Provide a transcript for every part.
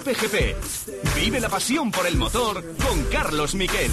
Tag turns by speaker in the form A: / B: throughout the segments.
A: Cope GP. Vive la pasión por el motor con Carlos Miquel.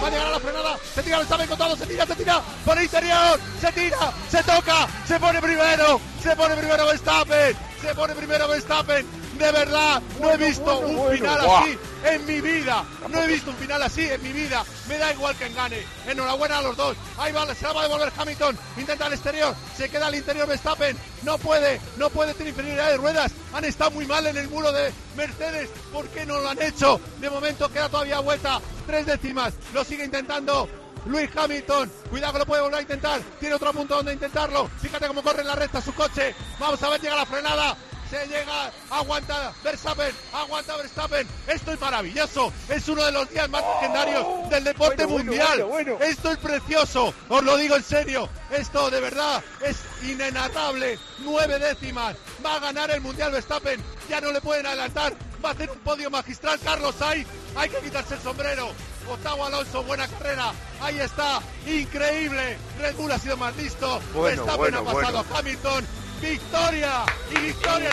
B: Va a llegar a la frenada, se tira, bien se tira, se tira, por el interior, se tira, se toca, se pone primero, se pone primero Verstappen, se pone primero Verstappen, de verdad, no he visto un final así en mi vida. No he visto un final así en mi vida. Me da igual que gane. Enhorabuena a los dos. Ahí va, se la va a devolver Hamilton. Intenta el exterior. Se queda al interior Verstappen. No puede, no puede tener infinidad de ruedas. Han estado muy mal en el muro de Mercedes. ¿Por qué no lo han hecho? De momento queda todavía vuelta. Tres décimas. Lo sigue intentando. Luis Hamilton, cuidado que lo puede volver a intentar, tiene otro punto donde intentarlo, fíjate cómo corre en la recta su coche, vamos a ver, llega la frenada, se llega, aguanta Verstappen, aguanta Verstappen. Esto es maravilloso, es uno de los días más legendarios del deporte mundial. Esto es precioso, os lo digo en serio. Esto de verdad es inenatable. Nueve décimas, va a ganar el mundial Verstappen. Ya no le pueden adelantar, va a hacer un podio magistral. Carlos Sainz, hay que quitarse el sombrero. Octavo Alonso, buena carrera. Ahí está, increíble. Red Bull ha sido más listo. Verstappen ha pasado a Hamilton victoria y victoria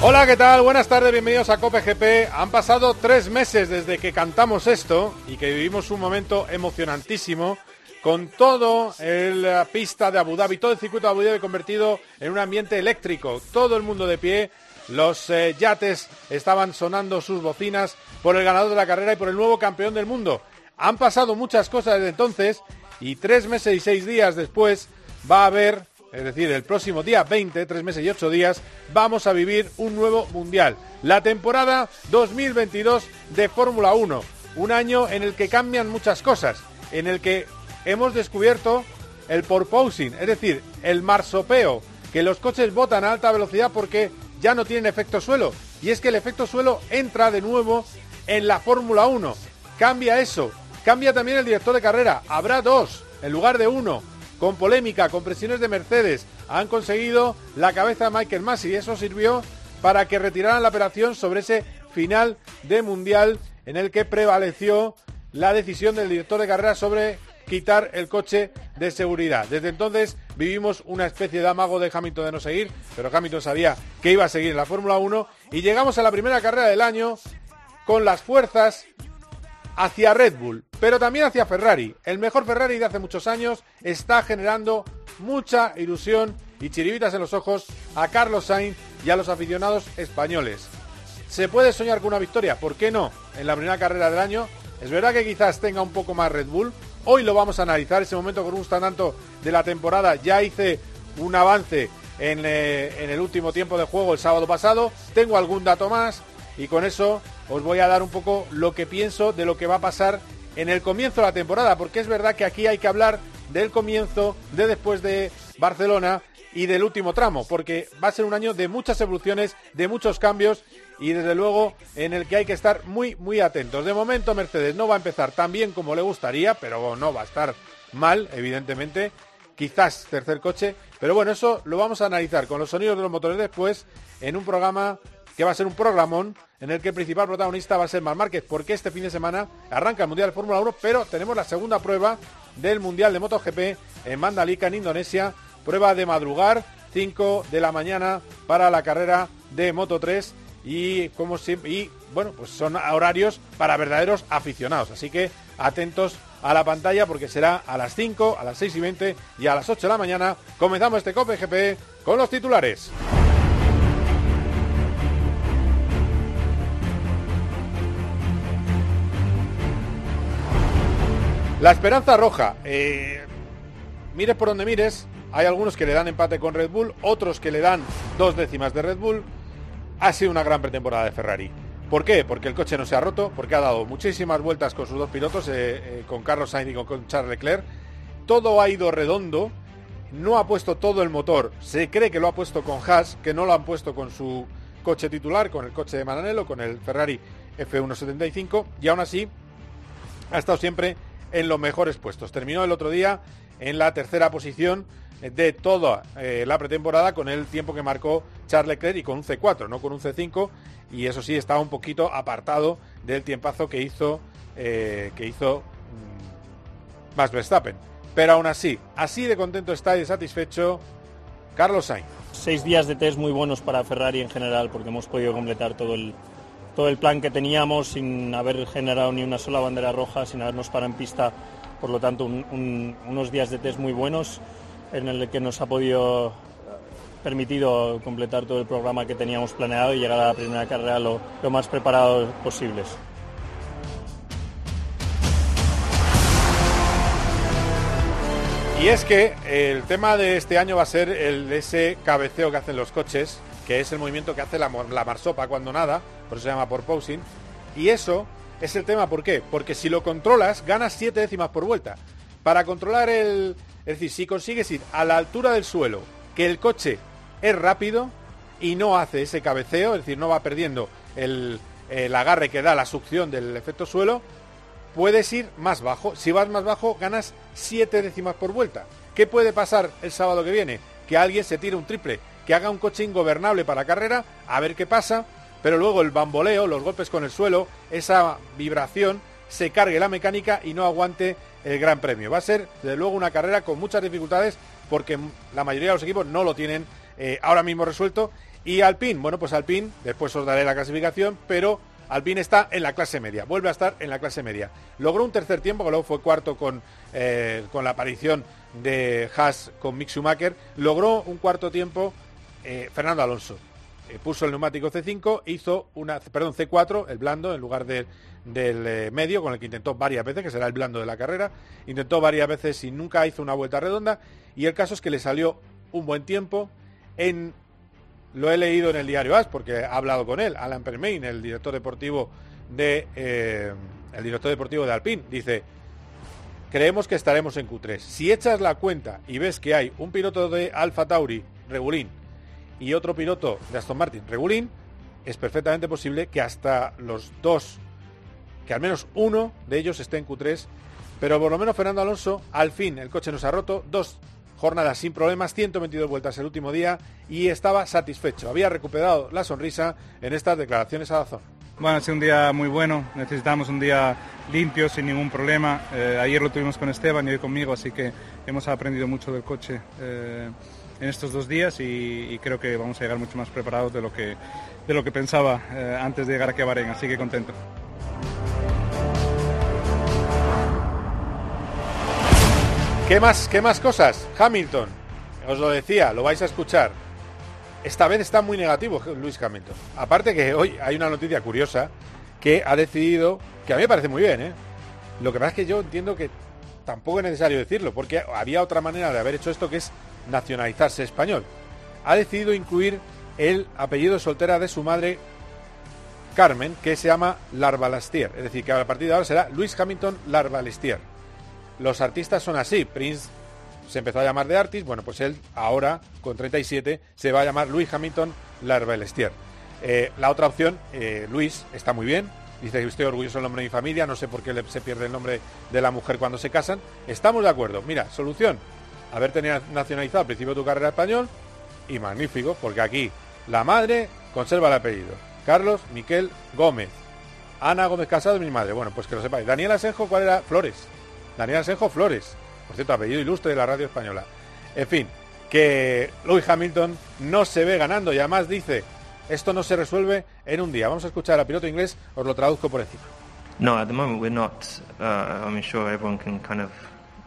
C: Hola, ¿qué tal? Buenas tardes, bienvenidos a Cope GP. Han pasado tres meses desde que cantamos esto y que vivimos un momento emocionantísimo con todo la pista de Abu Dhabi, todo el circuito de Abu Dhabi convertido en un ambiente eléctrico, todo el mundo de pie los eh, yates estaban sonando sus bocinas por el ganador de la carrera y por el nuevo campeón del mundo. Han pasado muchas cosas desde entonces y tres meses y seis días después va a haber, es decir, el próximo día 20, tres meses y ocho días, vamos a vivir un nuevo mundial. La temporada 2022 de Fórmula 1. Un año en el que cambian muchas cosas, en el que hemos descubierto el porpoising, es decir, el marsopeo, que los coches botan a alta velocidad porque ya no tienen efecto suelo. Y es que el efecto suelo entra de nuevo en la Fórmula 1. Cambia eso. Cambia también el director de carrera. Habrá dos en lugar de uno. Con polémica, con presiones de Mercedes. Han conseguido la cabeza de Michael Massey. Y eso sirvió para que retiraran la operación sobre ese final de Mundial en el que prevaleció la decisión del director de carrera sobre quitar el coche de seguridad. Desde entonces vivimos una especie de amago de Hamilton de no seguir, pero Hamilton sabía que iba a seguir en la Fórmula 1 y llegamos a la primera carrera del año con las fuerzas hacia Red Bull, pero también hacia Ferrari. El mejor Ferrari de hace muchos años está generando mucha ilusión y chiribitas en los ojos a Carlos Sainz y a los aficionados españoles. ¿Se puede soñar con una victoria? ¿Por qué no? En la primera carrera del año. Es verdad que quizás tenga un poco más Red Bull, Hoy lo vamos a analizar, ese momento con un tanto de la temporada. Ya hice un avance eh, en, el último tiempo de juego el sábado pasado. Tengo algún dato más y con eso os voy a dar un poco lo que pienso de lo que va a pasar en el comienzo de la temporada, porque es verdad que aquí hay que hablar del comienzo, de después de Barcelona y del último tramo, porque va a ser un año de muchas evoluciones, de muchos cambios y desde luego en el que hay que estar muy, muy atentos. De momento Mercedes no va a empezar tan bien como le gustaría, pero no va a estar mal, evidentemente. Quizás tercer coche, pero bueno, eso lo vamos a analizar con los sonidos de los motores después en un programa que va a ser un programón en el que el principal protagonista va a ser Mar Márquez, porque este fin de semana arranca el Mundial de Fórmula 1, pero tenemos la segunda prueba del Mundial de MotoGP en Mandalika, en Indonesia, prueba de madrugar, 5 de la mañana para la carrera de Moto 3 y como siempre, y bueno, pues son horarios para verdaderos aficionados. Así que atentos a la pantalla porque será a las 5, a las 6 y 20 y a las 8 de la mañana. Comenzamos este COPE GP con los titulares. La esperanza roja. Eh, mires por donde mires, hay algunos que le dan empate con Red Bull, otros que le dan dos décimas de Red Bull ha sido una gran pretemporada de Ferrari. ¿Por qué? Porque el coche no se ha roto, porque ha dado muchísimas vueltas con sus dos pilotos, eh, eh, con Carlos Sainz y con, Charles Leclerc. Todo ha ido redondo, no ha puesto todo el motor. Se cree que lo ha puesto con Haas, que no lo han puesto con su coche titular, con el coche de Maranello, con el Ferrari F175, y aún así ha estado siempre en los mejores puestos. Terminó el otro día en la tercera posición de toda eh, la pretemporada con el tiempo que marcó Charles Leclerc y con un C4, no con un C5 y eso sí estaba un poquito apartado del tiempazo que hizo eh, que hizo mm, Verstappen. Pero aún así, así de contento está y satisfecho Carlos Sainz.
D: Seis días de test muy buenos para Ferrari en general porque hemos podido completar todo el, todo el plan que teníamos sin haber generado ni una sola bandera roja, sin habernos parado en pista. Por lo tanto, unos días de test muy buenos en el que nos ha podido permitido completar todo el programa que teníamos planeado y llegar a la primera carrera lo, lo más preparados posibles.
C: Y es que el tema de este año va a ser el ese cabeceo que hacen los coches, que es el movimiento que hace la, la marsopa cuando nada, por eso se llama por posing. Y eso es el tema, ¿por qué? Porque si lo controlas, ganas 7 décimas por vuelta. Para controlar el... Es decir, si consigues ir a la altura del suelo, que el coche es rápido y no hace ese cabeceo, es decir, no va perdiendo el, el agarre que da la succión del efecto suelo, puedes ir más bajo. Si vas más bajo, ganas 7 décimas por vuelta. ¿Qué puede pasar el sábado que viene? Que alguien se tire un triple, que haga un coche ingobernable para carrera, a ver qué pasa, pero luego el bamboleo, los golpes con el suelo, esa vibración, se cargue la mecánica y no aguante el Gran Premio. Va a ser, desde luego, una carrera con muchas dificultades porque la mayoría de los equipos no lo tienen eh, ahora mismo resuelto. Y Alpine, bueno, pues Alpine, después os daré la clasificación, pero Alpine está en la clase media, vuelve a estar en la clase media. Logró un tercer tiempo, que luego fue cuarto con, eh, con la aparición de Haas con Mick Schumacher. Logró un cuarto tiempo eh, Fernando Alonso. Eh, puso el neumático C5, hizo una, perdón, C4, el blando, en lugar del medio, con el que intentó varias veces, que será el blando de la carrera. Intentó varias veces y nunca hizo una vuelta redonda. Y el caso es que le salió un buen tiempo en lo he leído en el diario AS porque he hablado con él, Alan Permain, el director deportivo de eh, el director deportivo de Alpine, dice creemos que estaremos en Q3. Si echas la cuenta y ves que hay un piloto de Alfa Tauri, Regulín, y otro piloto de Aston Martin, Regulín, es perfectamente posible que hasta los dos, que al menos uno de ellos esté en Q3, pero por lo menos Fernando Alonso, al fin el coche nos ha roto, dos jornada sin problemas, 122 vueltas el último día y estaba satisfecho. Había recuperado la sonrisa en estas declaraciones a la zona.
E: Bueno, ha sido un día muy bueno, necesitamos un día limpio, sin ningún problema. Eh, ayer lo tuvimos con Esteban y hoy conmigo, así que hemos aprendido mucho del coche eh, en estos dos días y, creo que vamos a llegar mucho más preparados de lo que, de lo que pensaba eh, antes de llegar aquí a Bahrein, así que contento.
C: ¿Qué más, ¿Qué más cosas? Hamilton, os lo decía, lo vais a escuchar. Esta vez está muy negativo Luis Hamilton. Aparte que hoy hay una noticia curiosa que ha decidido, que a mí me parece muy bien, ¿eh? Lo que pasa es que yo entiendo que tampoco es necesario decirlo, porque había otra manera de haber hecho esto que es nacionalizarse español. Ha decidido incluir el apellido soltera de su madre, Carmen, que se llama Larbalestier. Es decir, que a partir de ahora será Luis Hamilton Larbalestier los artistas son así. Prince se empezó a llamar de Artist, bueno, pues él ahora, con 37, se va a llamar Luis Hamilton Larvelestier. Eh, la otra opción, eh, Luis, está muy bien. Dice que estoy orgulloso del nombre de mi familia, no sé por qué se pierde el nombre de la mujer cuando se casan. Estamos de acuerdo. Mira, solución. Haber tenido nacionalizado al principio de tu carrera español y magnífico, porque aquí la madre conserva el apellido. Carlos Miquel Gómez. Ana Gómez Casado mi madre. Bueno, pues que lo sepáis. Daniel Asenjo, ¿cuál era? Flores. Daniel Asenjo Flores, por cierto, apellido ilustre de la radio española. En fin, que Louis Hamilton no se ve ganando y además dice, esto no se resuelve en un día. Vamos a escuchar al piloto inglés, os lo traduzco por encima.
F: No, at the moment we're not. Uh, I'm sure everyone can kind of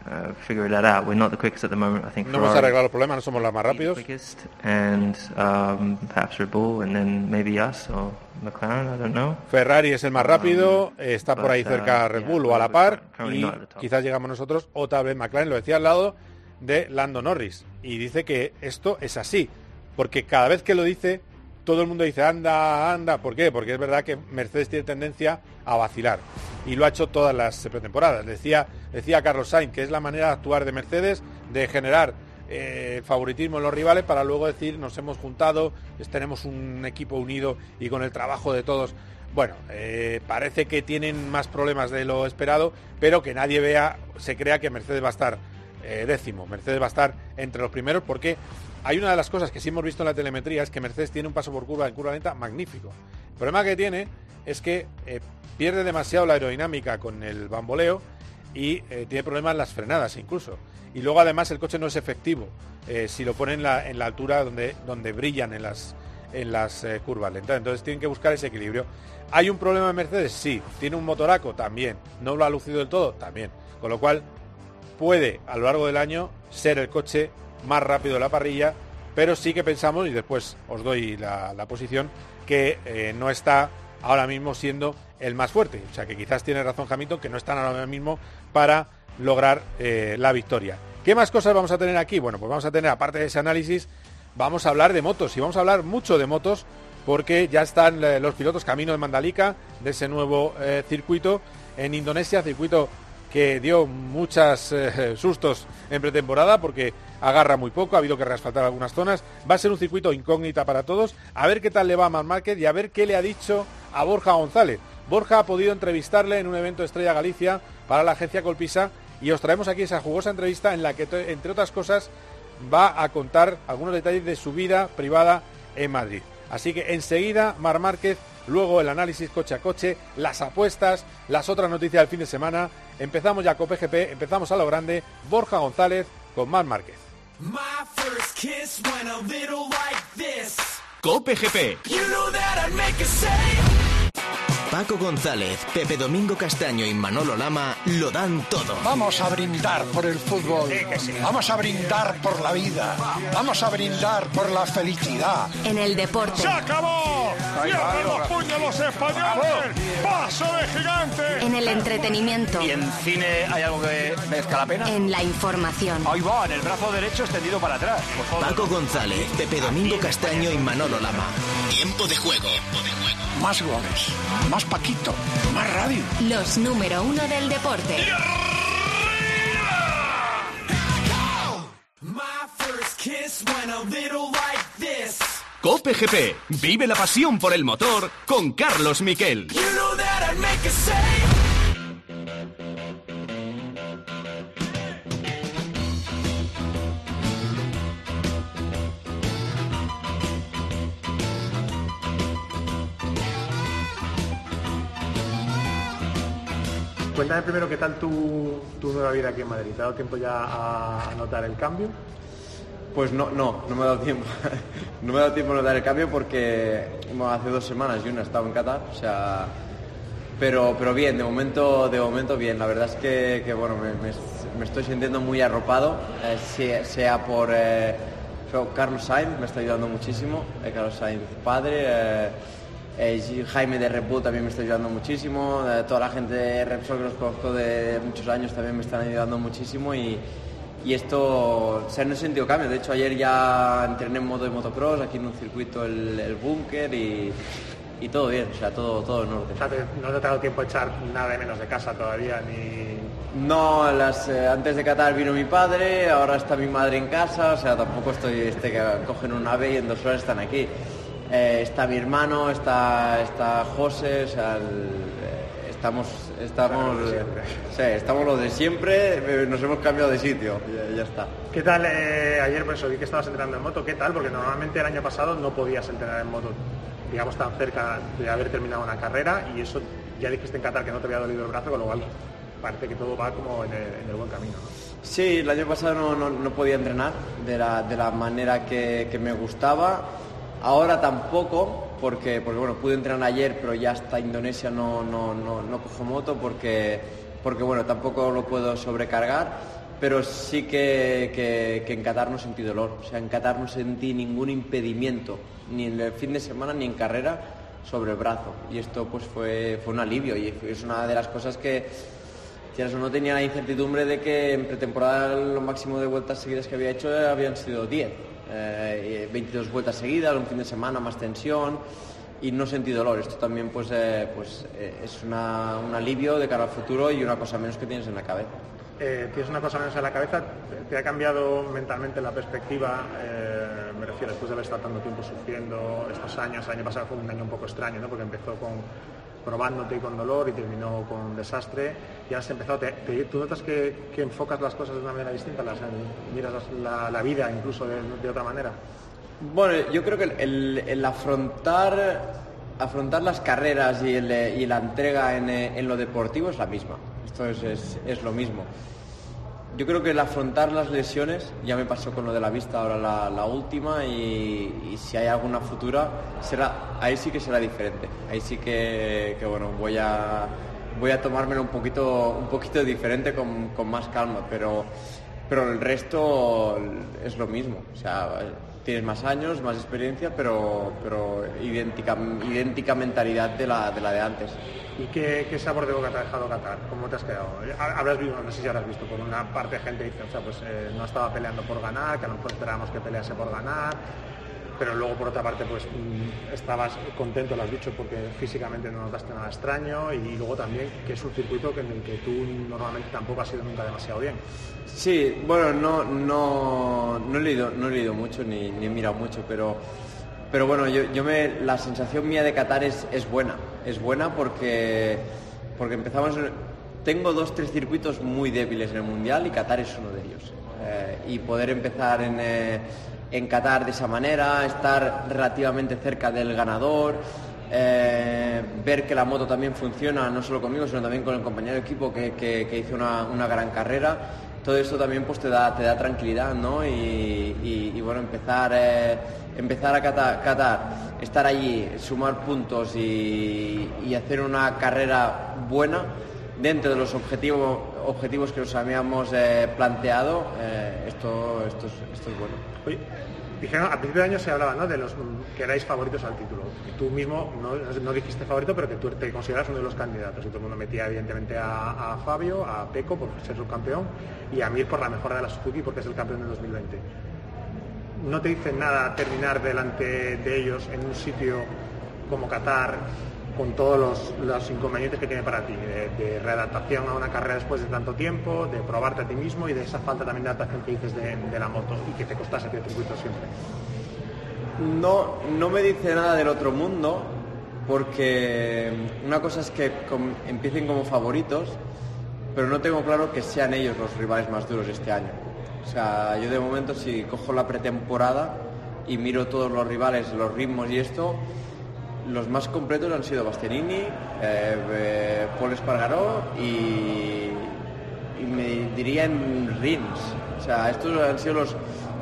F: uh, figure that out. We're not the quickest at the moment. I think
C: no hemos arreglado los problemas, no somos los más rápidos.
F: And um, perhaps Red Bull, and then maybe us or McLaren. I don't know.
C: Ferrari es el más rápido, um, está por ahí cerca uh, Red Bull o a la par, y quizás llegamos nosotros o tal vez McLaren. Lo decía al lado de Lando Norris y dice que esto es así, porque cada vez que lo dice todo el mundo dice, anda, anda. ¿Por qué? Porque es verdad que Mercedes tiene tendencia a vacilar. Y lo ha hecho todas las pretemporadas. Decía, decía Carlos Sainz que es la manera de actuar de Mercedes, de generar eh, favoritismo en los rivales para luego decir, nos hemos juntado, tenemos un equipo unido y con el trabajo de todos. Bueno, eh, parece que tienen más problemas de lo esperado, pero que nadie vea, se crea que Mercedes va a estar eh, décimo. Mercedes va a estar entre los primeros porque hay una de las cosas que sí hemos visto en la telemetría es que Mercedes tiene un paso por curva en curva lenta magnífico. El problema que tiene es que eh, pierde demasiado la aerodinámica con el bamboleo y eh, tiene problemas las frenadas incluso. Y luego además el coche no es efectivo eh, si lo ponen en la, altura donde, donde brillan en las, en las curvas lentas. Entonces tienen que buscar ese equilibrio. ¿Hay un problema en Mercedes? Sí. ¿Tiene un motoraco? También. ¿No lo ha lucido del todo? También. Con lo cual puede a lo largo del año ser el coche más rápido la parrilla, pero sí que pensamos, y después os doy la, posición, que eh, no está ahora mismo siendo el más fuerte. O sea que quizás tiene razón Hamilton, que no están ahora mismo para lograr eh, la victoria. ¿Qué más cosas vamos a tener aquí? Bueno, pues vamos a tener, aparte de ese análisis, vamos a hablar de motos y vamos a hablar mucho de motos porque ya están eh, los pilotos camino de Mandalika, de ese nuevo circuito en Indonesia, circuito que dio muchos sustos en pretemporada porque agarra muy poco, ha habido que reasfaltar algunas zonas. Va a ser un circuito incógnita para todos. A ver qué tal le va a Marc Márquez y a ver qué le ha dicho a Borja González. Borja ha podido entrevistarle en un evento Estrella Galicia para la agencia Colpisa y os traemos aquí esa jugosa entrevista en la que, entre otras cosas, va a contar algunos detalles de su vida privada en Madrid. Así que enseguida Mar Márquez, luego el análisis coche a coche, las apuestas, las otras noticias del fin de semana. Empezamos ya con PGP, empezamos a lo grande. Borja González con Mar Márquez.
A: Cope GP.
G: Paco González, Pepe Domingo Castaño y Manolo Lama lo dan todo.
H: Vamos a brindar por el fútbol. Vamos a brindar por la vida. Vamos a brindar por la felicidad.
I: En el deporte.
J: ¡Se acabó! ¡Cierren los puños los españoles! ¡Paso de gigante!
I: En el entretenimiento.
K: ¿Y en cine hay algo que merezca la pena?
I: En la información.
K: Ahí va, en el brazo derecho extendido para atrás.
G: Paco González, Pepe Domingo Castaño y Manolo Lama. Tiempo de juego.
H: Más goles, más Paquito, más radio.
I: Los número uno del deporte.
A: Cope GP. Vive la pasión por el motor con Carlos Miquel.
C: Cuéntame primero qué tal tu, tu nueva vida aquí en Madrid. ¿Te ha dado tiempo ya a, notar el cambio?
L: Pues no, no, no me ha dado tiempo. no me ha dado tiempo a notar el cambio porque bueno, hace dos semanas yo no he estado en Qatar, o sea, pero, pero bien, de momento, de momento bien. La verdad es que, que, bueno, me, me- estoy sintiendo muy arropado, eh, sea, sea por eh, Carlos Sainz, me está ayudando muchísimo, eh, Carlos Sainz padre. Eh, Jaime de Bull también me está ayudando muchísimo, eh, toda la gente de Repsol que los conozco de muchos años también me están ayudando muchísimo y, y esto, o sea, no he sentido cambio. De hecho, ayer ya entrené en moto de motocross, aquí en un circuito el, el búnker y, y todo bien, o sea, todo, todo en orden.
C: O sea, no te ha dado tiempo a echar nada de menos de casa todavía, ni...
L: No, las, eh, antes de Qatar vino mi padre, ahora está mi madre en casa, o sea, tampoco estoy, este, que cogen un ave y en dos horas están aquí. Eh, está mi hermano, está, está José, o sea, el- eh, estamos, estamos, sí, estamos los de siempre, eh, nos hemos cambiado de sitio, ya, ya está.
C: ¿Qué tal eh, ayer, por eso vi que estabas entrenando en moto? ¿Qué tal? Porque normalmente el año pasado no podías entrenar en moto, digamos, tan cerca de haber terminado una carrera y eso ya dijiste en Qatar que no te había dolido el brazo, con lo cual parece que todo va como en el, en el buen camino. ¿no?
L: Sí, el año pasado no, no- no podía entrenar de la, de la manera que, que me gustaba. Ahora tampoco, porque, porque bueno, pude entrenar ayer, pero ya hasta Indonesia no, no, no, no cojo moto porque, porque bueno, tampoco lo puedo sobrecargar. Pero sí que, que- en Qatar no sentí dolor. O sea, en Qatar no sentí ningún impedimento, ni en el fin de semana ni en carrera, sobre el brazo. Y esto pues fue, fue un alivio y es una de las cosas que, Quieras o no tenía la incertidumbre de que en pretemporada lo máximo de vueltas seguidas que había hecho habían sido 10. Eh, y 22 vueltas seguidas, un fin de semana más tensión y no sentí dolor. Esto también pues, eh, pues eh, es una- un alivio de cara al futuro y una cosa menos que tienes en la cabeza.
C: Eh, tienes una cosa menos en la cabeza, ¿te ha cambiado mentalmente la perspectiva? Me refiero, después de haber estado tanto tiempo sufriendo estos años, el año pasado fue un año un poco extraño, ¿no? porque empezó con probándote y con dolor y terminó con un desastre y has empezado, te- te- ¿tú notas que, enfocas las cosas de una manera distinta, las, miras las- la, vida incluso de, otra manera?
L: Bueno, yo creo que el, afrontar, afrontar las carreras y, el, eh, y la entrega en, eh, en lo deportivo es la misma. Esto es, es- es lo mismo. Yo creo que el afrontar las lesiones, ya me pasó con lo de la vista ahora la, última y, y si hay alguna futura, será, ahí sí que será diferente. Ahí sí que, que, bueno, voy a, voy a tomármelo un poquito, un poquito diferente con, con más calma, pero, pero el resto es lo mismo. O sea, tienes más años, más experiencia, pero, pero idéntica, idéntica mentalidad de la, de antes.
M: ¿Y qué, sabor de boca te ha dejado Qatar? ¿Cómo te has quedado? Ha- Habrás visto, no sé si habrás visto, por una parte gente dice, o sea, pues eh, no estaba peleando por ganar, que a lo mejor esperábamos que pelease por ganar, pero luego por otra parte pues mm, estabas contento, lo has dicho, porque físicamente no notaste nada extraño y luego también que es un circuito en el que tú normalmente tampoco has ido nunca demasiado bien.
L: Sí, bueno, no, no, no, he, leído, no he leído mucho ni, ni he mirado mucho, pero, pero bueno, yo, yo me, la sensación mía de Qatar es, es buena. Es buena porque, porque empezamos... Tengo dos, tres circuitos muy débiles en el Mundial y Qatar es uno de ellos. Eh, y poder empezar en, eh, en Qatar de esa manera, estar relativamente cerca del ganador, eh, ver que la moto también funciona, no solo conmigo, sino también con el compañero de equipo que, que- hizo una, una gran carrera. Todo esto también pues, te, da, te da tranquilidad, ¿no? Y, bueno, empezar, eh, empezar a Qatar, Qatar, estar allí, sumar puntos y, hacer una carrera buena dentro de los objetivos, objetivos que nos habíamos eh, planteado, esto, esto, es, esto es bueno.
M: Oye, dijeron, a principio de año se hablaba ¿no? de los que erais favoritos al título. Y tú mismo no, no dijiste favorito, pero que tú te consideras uno de los candidatos. Y todo el mundo metía evidentemente a, Fabio, a Peco por ser subcampeón y a Mir por la mejora de la Suzuki porque es el campeón del 2020. ¿No te dicen nada terminar delante de ellos en un sitio como Qatar con todos los, inconvenientes que tiene para ti, de, readaptación a una carrera después de tanto tiempo, de probarte a ti mismo y de esa falta también de adaptación que dices de, la moto y que te costase el circuito siempre?
L: No, no me dice nada del otro mundo, porque una cosa es que empiecen como favoritos, pero no tengo claro que sean ellos los rivales más duros este año. O sea, yo de momento si cojo la pretemporada y miro todos los rivales, los ritmos y esto, los más completos han sido Bastianini, eh, eh, Paul Espargaró y, me diría en Rins. O sea, estos han sido los,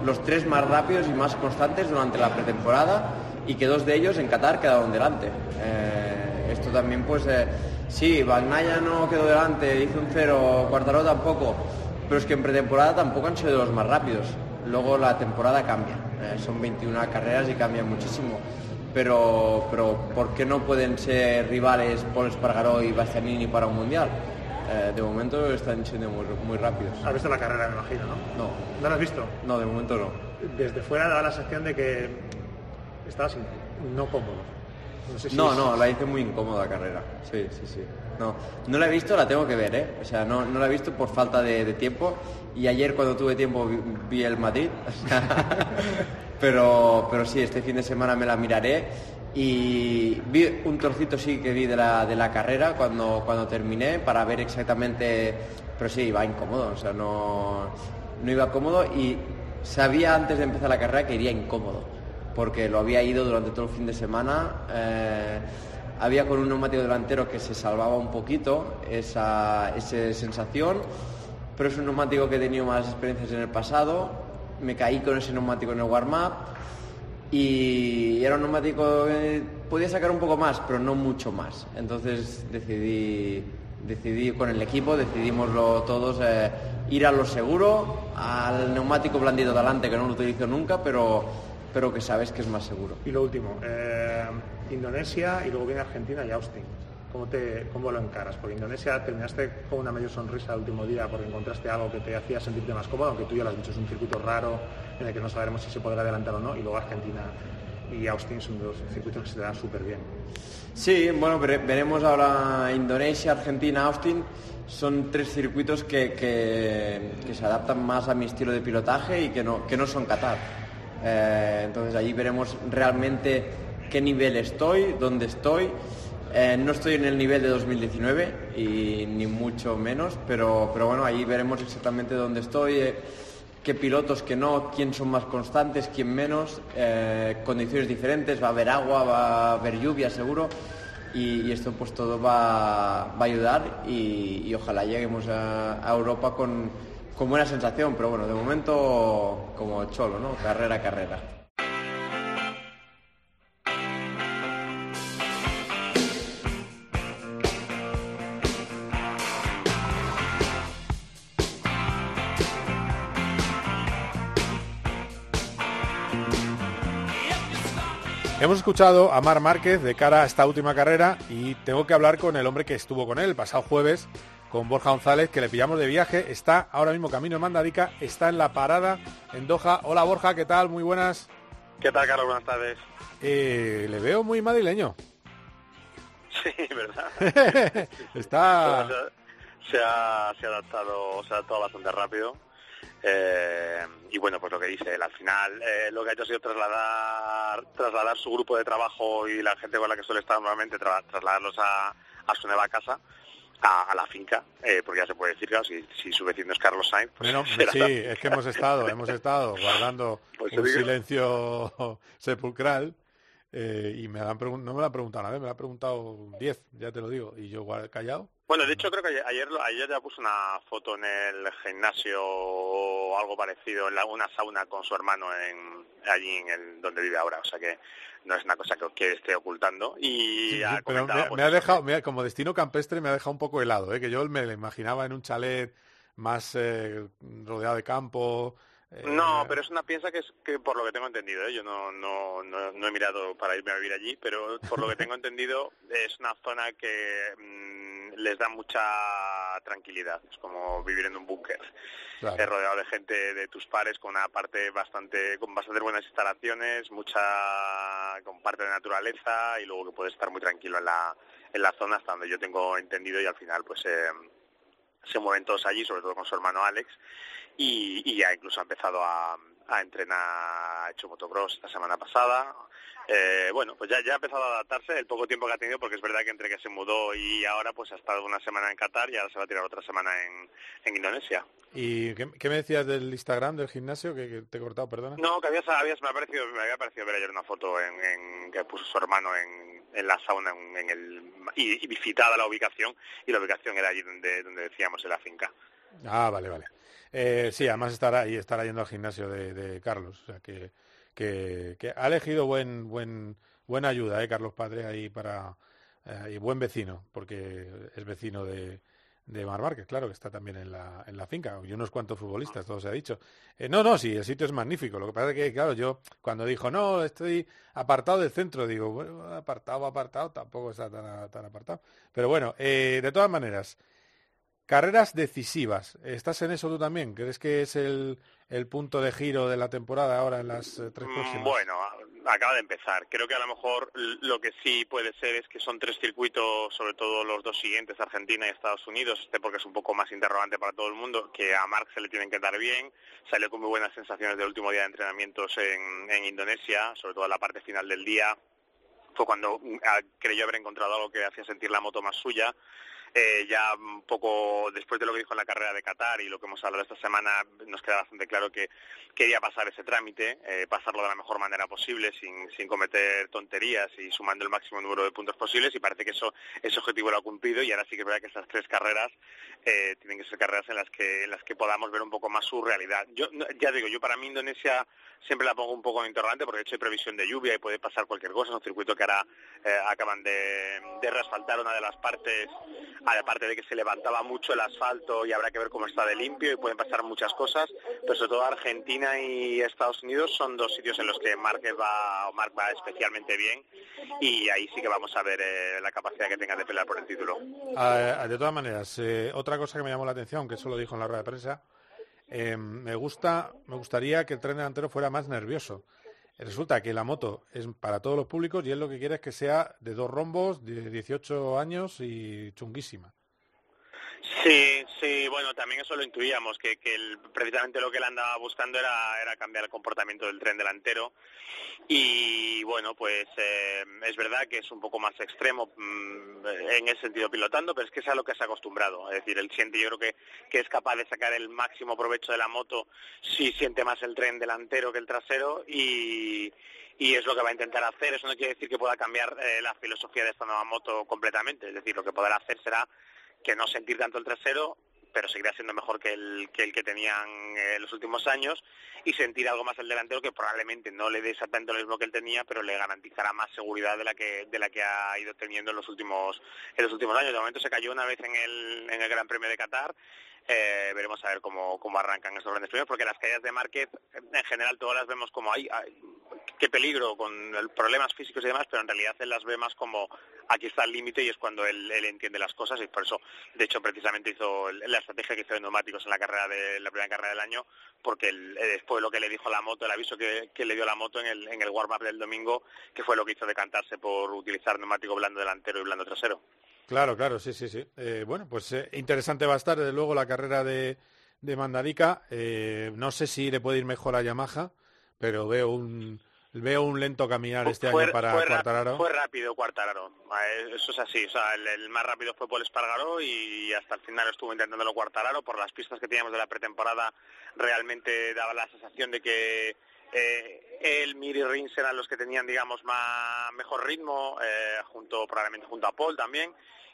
L: los tres más rápidos y más constantes durante la pretemporada y que dos de ellos en Qatar quedaron delante. Eh, esto también pues eh, sí, Bagnaya no quedó delante, hizo un cero, Cuartaró tampoco, pero es que en pretemporada tampoco han sido los más rápidos. Luego la temporada cambia, son 21 carreras y cambia muchísimo. Pero, pero ¿por qué no pueden ser rivales Paul Espargaró y Bastianini para un mundial? Eh, de momento están siendo muy, muy rápidos.
M: Has visto la carrera, me imagino, ¿no?
L: No,
M: ¿No la has visto?
L: no, de momento no.
M: Desde fuera daba la sensación de que estabas no cómodo. No, sé si
L: No,
M: es-
L: no, la hice muy incómoda la carrera. Sí, sí, sí. No, no la he visto, la tengo que ver, ¿eh? O sea, no, no la he visto por falta de, de tiempo. Y ayer cuando tuve tiempo vi, vi el Madrid. pero, pero sí, este fin de semana me la miraré. Y vi un trocito sí que vi de la, de la carrera cuando, cuando terminé para ver exactamente... Pero sí, iba incómodo, o sea, no, no iba cómodo y sabía antes de empezar la carrera que iría incómodo porque lo había ido durante todo el fin de semana. eh, había con un neumático delantero que se salvaba un poquito esa, esa sensación, pero es un neumático que he tenido malas experiencias en el pasado. Me caí con ese neumático en el warm-up y era un neumático que podía sacar un poco más, pero no mucho más. Entonces decidí, decidí con el equipo, decidimoslo todos, eh, ir a lo seguro, al neumático blandito de adelante que no lo utilizo nunca, pero, pero que sabes que es más seguro.
M: Y lo último, eh, Indonesia y luego viene Argentina y Austin. ¿Cómo, te, ¿Cómo lo encaras? Porque Indonesia terminaste con una medio sonrisa el último día porque encontraste algo que te hacía sentirte más cómodo, aunque tú ya lo has dicho, es un circuito raro en el que no sabremos si se podrá adelantar o no. Y luego Argentina y Austin son dos circuitos que se te dan súper bien.
L: Sí, bueno, vere- veremos ahora Indonesia, Argentina, Austin. Son tres circuitos que, que- que se adaptan más a mi estilo de pilotaje y que no, que no son Qatar. Eh, entonces allí veremos realmente qué nivel estoy, dónde estoy. Eh, no estoy en el nivel de 2019 y ni mucho menos, pero, pero bueno, ahí veremos exactamente dónde estoy, eh, qué pilotos, qué no, quién son más constantes, quién menos, eh, condiciones diferentes, va a haber agua, va a haber lluvia seguro. y, esto pues todo va, va a ayudar y, ojalá lleguemos a, Europa con, con buena sensación, pero bueno, de momento como cholo, ¿no? Carrera carrera.
C: Hemos escuchado a Mar Márquez de cara a esta última carrera y tengo que hablar con el hombre que estuvo con él el pasado jueves, con Borja González, que le pillamos de viaje. Está ahora mismo camino de Mandarica, está en la parada en Doha. Hola Borja, ¿qué tal? Muy buenas.
N: ¿Qué tal, Carlos? Buenas tardes.
C: Eh, le veo muy madrileño.
N: Sí, ¿verdad?
C: está...
N: Se ha, se ha adaptado, se ha adaptado bastante rápido. Eh, y bueno, pues lo que dice él, al final eh, lo que ha hecho ha sido trasladar, trasladar su grupo de trabajo y la gente con la que suele estar normalmente, tra- trasladarlos a, a su nueva casa, a, a la finca, eh, porque ya se puede decir, claro, si, si su vecino es Carlos Sainz, pues
C: Bueno, sí, es que hemos estado, hemos estado guardando
N: Pues
C: un silencio sepulcral eh, y me han pregun- no me lo ha preguntado nadie, me lo ha preguntado 10, ya te lo digo, y yo callado.
N: Bueno, de hecho creo que ayer, ayer, ya puso una foto en el gimnasio o algo parecido, en la- una sauna con su hermano en, allí en el donde vive ahora, o sea que no es una cosa que, que esté ocultando. Y ha
C: Pero me,
N: pues,
C: me ha dejado, me ha- como destino campestre me ha dejado un poco helado, ¿eh? que yo me lo imaginaba en un chalet más eh, rodeado de campo. Eh,
N: No, pero es una piensa que es que por lo que tengo entendido, ¿eh? yo no, no, no, no he mirado para irme a vivir allí, pero por lo que tengo entendido es una zona que mm, les da mucha tranquilidad, es como vivir en un búnker,
C: Claro.
N: Eh, rodeado de gente de tus pares con una parte bastante con bastante buenas instalaciones, mucha con parte de naturaleza y luego que puedes estar muy tranquilo en la en la zona hasta donde yo tengo entendido y al final pues eh, se mueven todos allí, sobre todo con su hermano Alex, y, y ya incluso ha empezado a, a entrenar, ha hecho motocross la semana pasada. Eh, bueno, pues ya, ya ha empezado a adaptarse el poco tiempo que ha tenido, porque es verdad que entre que se mudó y ahora pues ha estado una semana en Qatar y ahora se va a tirar otra semana en, en Indonesia.
C: ¿Y qué, qué me decías del Instagram del gimnasio? Que, que te he cortado, perdona.
N: No, que habías, habías- me, ha parecido, me había parecido ver ayer una foto en, en- que puso su hermano en, en la sauna en, en el, y, y visitada la ubicación, y la ubicación era allí donde, donde decíamos, en la finca.
C: Ah, vale, vale. Eh, sí, además estará ahí, estará yendo al gimnasio de, Carlos, o sea que, que, que ha elegido buen, buen, buena ayuda, eh, Carlos Padre ahí para eh, y buen vecino, porque es vecino de, de Mar Márquez, claro, que está también en la, en la finca, y unos cuantos futbolistas, todo se ha dicho. Eh, no, no, sí, el sitio es magnífico, lo que pasa es que, claro, yo cuando dijo, no, estoy apartado del centro, digo, bueno, apartado, apartado, tampoco está tan, tan apartado. Pero bueno, eh, de todas maneras, Carreras decisivas. ¿Estás en eso tú también? ¿Crees que es el, el punto de giro de la temporada ahora en las eh, tres
N: Mm,
C: próximas?
N: Bueno, acaba de empezar. Creo que a lo mejor lo que sí puede ser es que son tres circuitos, sobre todo los dos siguientes, Argentina y Estados Unidos, este porque es un poco más interrogante para todo el mundo, que a Marc se le tienen que dar bien. Salió con muy buenas sensaciones del último día de entrenamientos en, en Indonesia, sobre todo en la parte final del día. Fue cuando mm, creyó haber encontrado algo que hacía sentir la moto más suya. Eh, ya un poco después de lo que dijo en la carrera de Qatar y lo que hemos hablado esta semana, nos queda bastante claro que quería pasar ese trámite, eh, pasarlo de la mejor manera posible, sin, sin cometer tonterías y sumando el máximo número de puntos posibles y parece que eso ese objetivo lo ha cumplido y ahora sí que es verdad que estas tres carreras eh, tienen que ser carreras en las que en las que podamos ver un poco más su realidad. Yo ya digo, yo para mí Indonesia siempre la pongo un poco en interrogante porque de hecho hay previsión de lluvia y puede pasar cualquier cosa, es un circuito que ahora eh, acaban de, de reasfaltar una de las partes, aparte de que se levantaba mucho el asfalto y habrá que ver cómo está de limpio y pueden pasar muchas cosas, pero sobre todo Argentina y Estados Unidos son dos sitios en los que Márquez va, o Marc va especialmente bien y ahí sí que vamos a ver eh, la capacidad que tenga de pelear por el título.
C: Ah, de todas maneras, eh, otra cosa que me llamó la atención, que eso lo dijo en la rueda de prensa, eh, me gusta, me gustaría que el tren delantero fuera más nervioso. Resulta que la moto es para todos los públicos y él lo que quiere es que sea de dos rombos, de 18 años y chunguísima.
N: Sí, sí, bueno, también eso lo intuíamos, que, que el- precisamente lo que él andaba buscando era, era cambiar el comportamiento del tren delantero. Y bueno, pues eh, es verdad que es un poco más extremo mm, en ese sentido pilotando, pero es que es a lo que se ha acostumbrado, es decir, él siente yo creo que, que es capaz de sacar el máximo provecho de la moto si siente más el tren delantero que el trasero y, y es lo que va a intentar hacer. Eso no quiere decir que pueda cambiar eh, la filosofía de esta nueva moto completamente, es decir, lo que podrá hacer será que no sentir tanto el trasero, pero seguirá siendo mejor que el que, el que tenían eh, los últimos años y sentir algo más el delantero que probablemente no le dé exactamente lo mismo que él tenía, pero le garantizará más seguridad de la que de la que ha ido teniendo en los últimos en los últimos años. De momento se cayó una vez en el en el Gran Premio de Qatar. Eh, veremos a ver cómo, cómo arrancan estos grandes premios, porque las caídas de Márquez en general todas las vemos como hay, qué peligro con problemas físicos y demás, pero en realidad él las ve más como aquí está el límite y es cuando él, él entiende las cosas y por eso, de hecho, precisamente hizo la estrategia que hizo de neumáticos en la carrera de la primera carrera del año, porque el- eh, después de lo que le dijo la moto, el aviso que, que le dio la moto en el, en el warm-up del domingo, que fue lo que hizo decantarse por utilizar neumático blando delantero y blando trasero.
C: Claro, claro, sí, sí, sí. Eh, bueno, pues eh, interesante va a estar, desde luego, la carrera de, de Mandarica. Eh, no sé si le puede ir mejor a Yamaha, pero veo un veo un lento caminar este
N: fue,
C: año para
N: fue
C: Quartararo.
N: fue rápido Cuartararo, eso es así, o sea, el, el más rápido fue Paul Espargaró y hasta el final estuvo intentándolo Cuartararo por las pistas que teníamos de la pretemporada, realmente daba la sensación de que eh, él, Mir y Rins eran los que tenían, digamos, más, mejor ritmo, eh, junto probablemente junto a Paul también,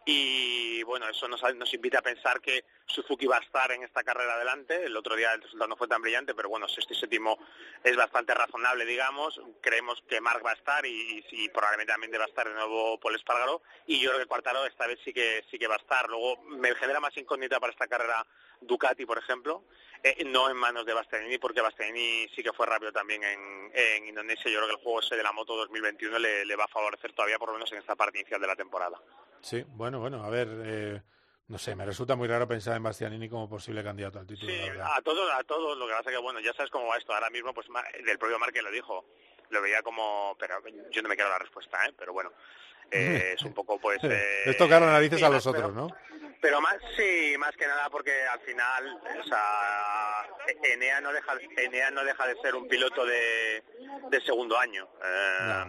N: y bueno, eso nos, invita a pensar que Suzuki va a estar en esta carrera adelante. El otro día el resultado no fue tan brillante, pero bueno, sexto y séptimo es bastante razonable, digamos. Creemos que Marc va a estar y, probablemente también va a estar de nuevo Paul Espargaro. Y yo creo que Cuartaro esta vez sí que sí que va a estar. Luego me genera más incógnita para esta carrera Ducati, por ejemplo, eh, no en manos de Bastianini, porque Bastianini sí que fue rápido también en, Indonesia. Yo creo que el juego ese de la moto 2021 le, le va a favorecer todavía, por lo menos en esta parte inicial de la temporada.
C: Sí, bueno, bueno, a ver, eh, no sé, me resulta muy raro pensar en Bastianini como posible candidato al título. verdad.
N: A todos, a todos, lo que pasa que, bueno, ya sabes cómo va esto. Ahora mismo, pues, del propio Márquez lo dijo. Lo veía como, pero yo no me quiero la respuesta, ¿eh? Pero bueno, eh, es un poco, pues... eh,
C: es tocar narices
N: sí,
C: a los
N: pero-
C: otros, ¿no?
N: Pero más, sí, más que nada porque al final, o sea, Enea no deja, Enea no deja de ser un piloto de, de segundo año. Eh,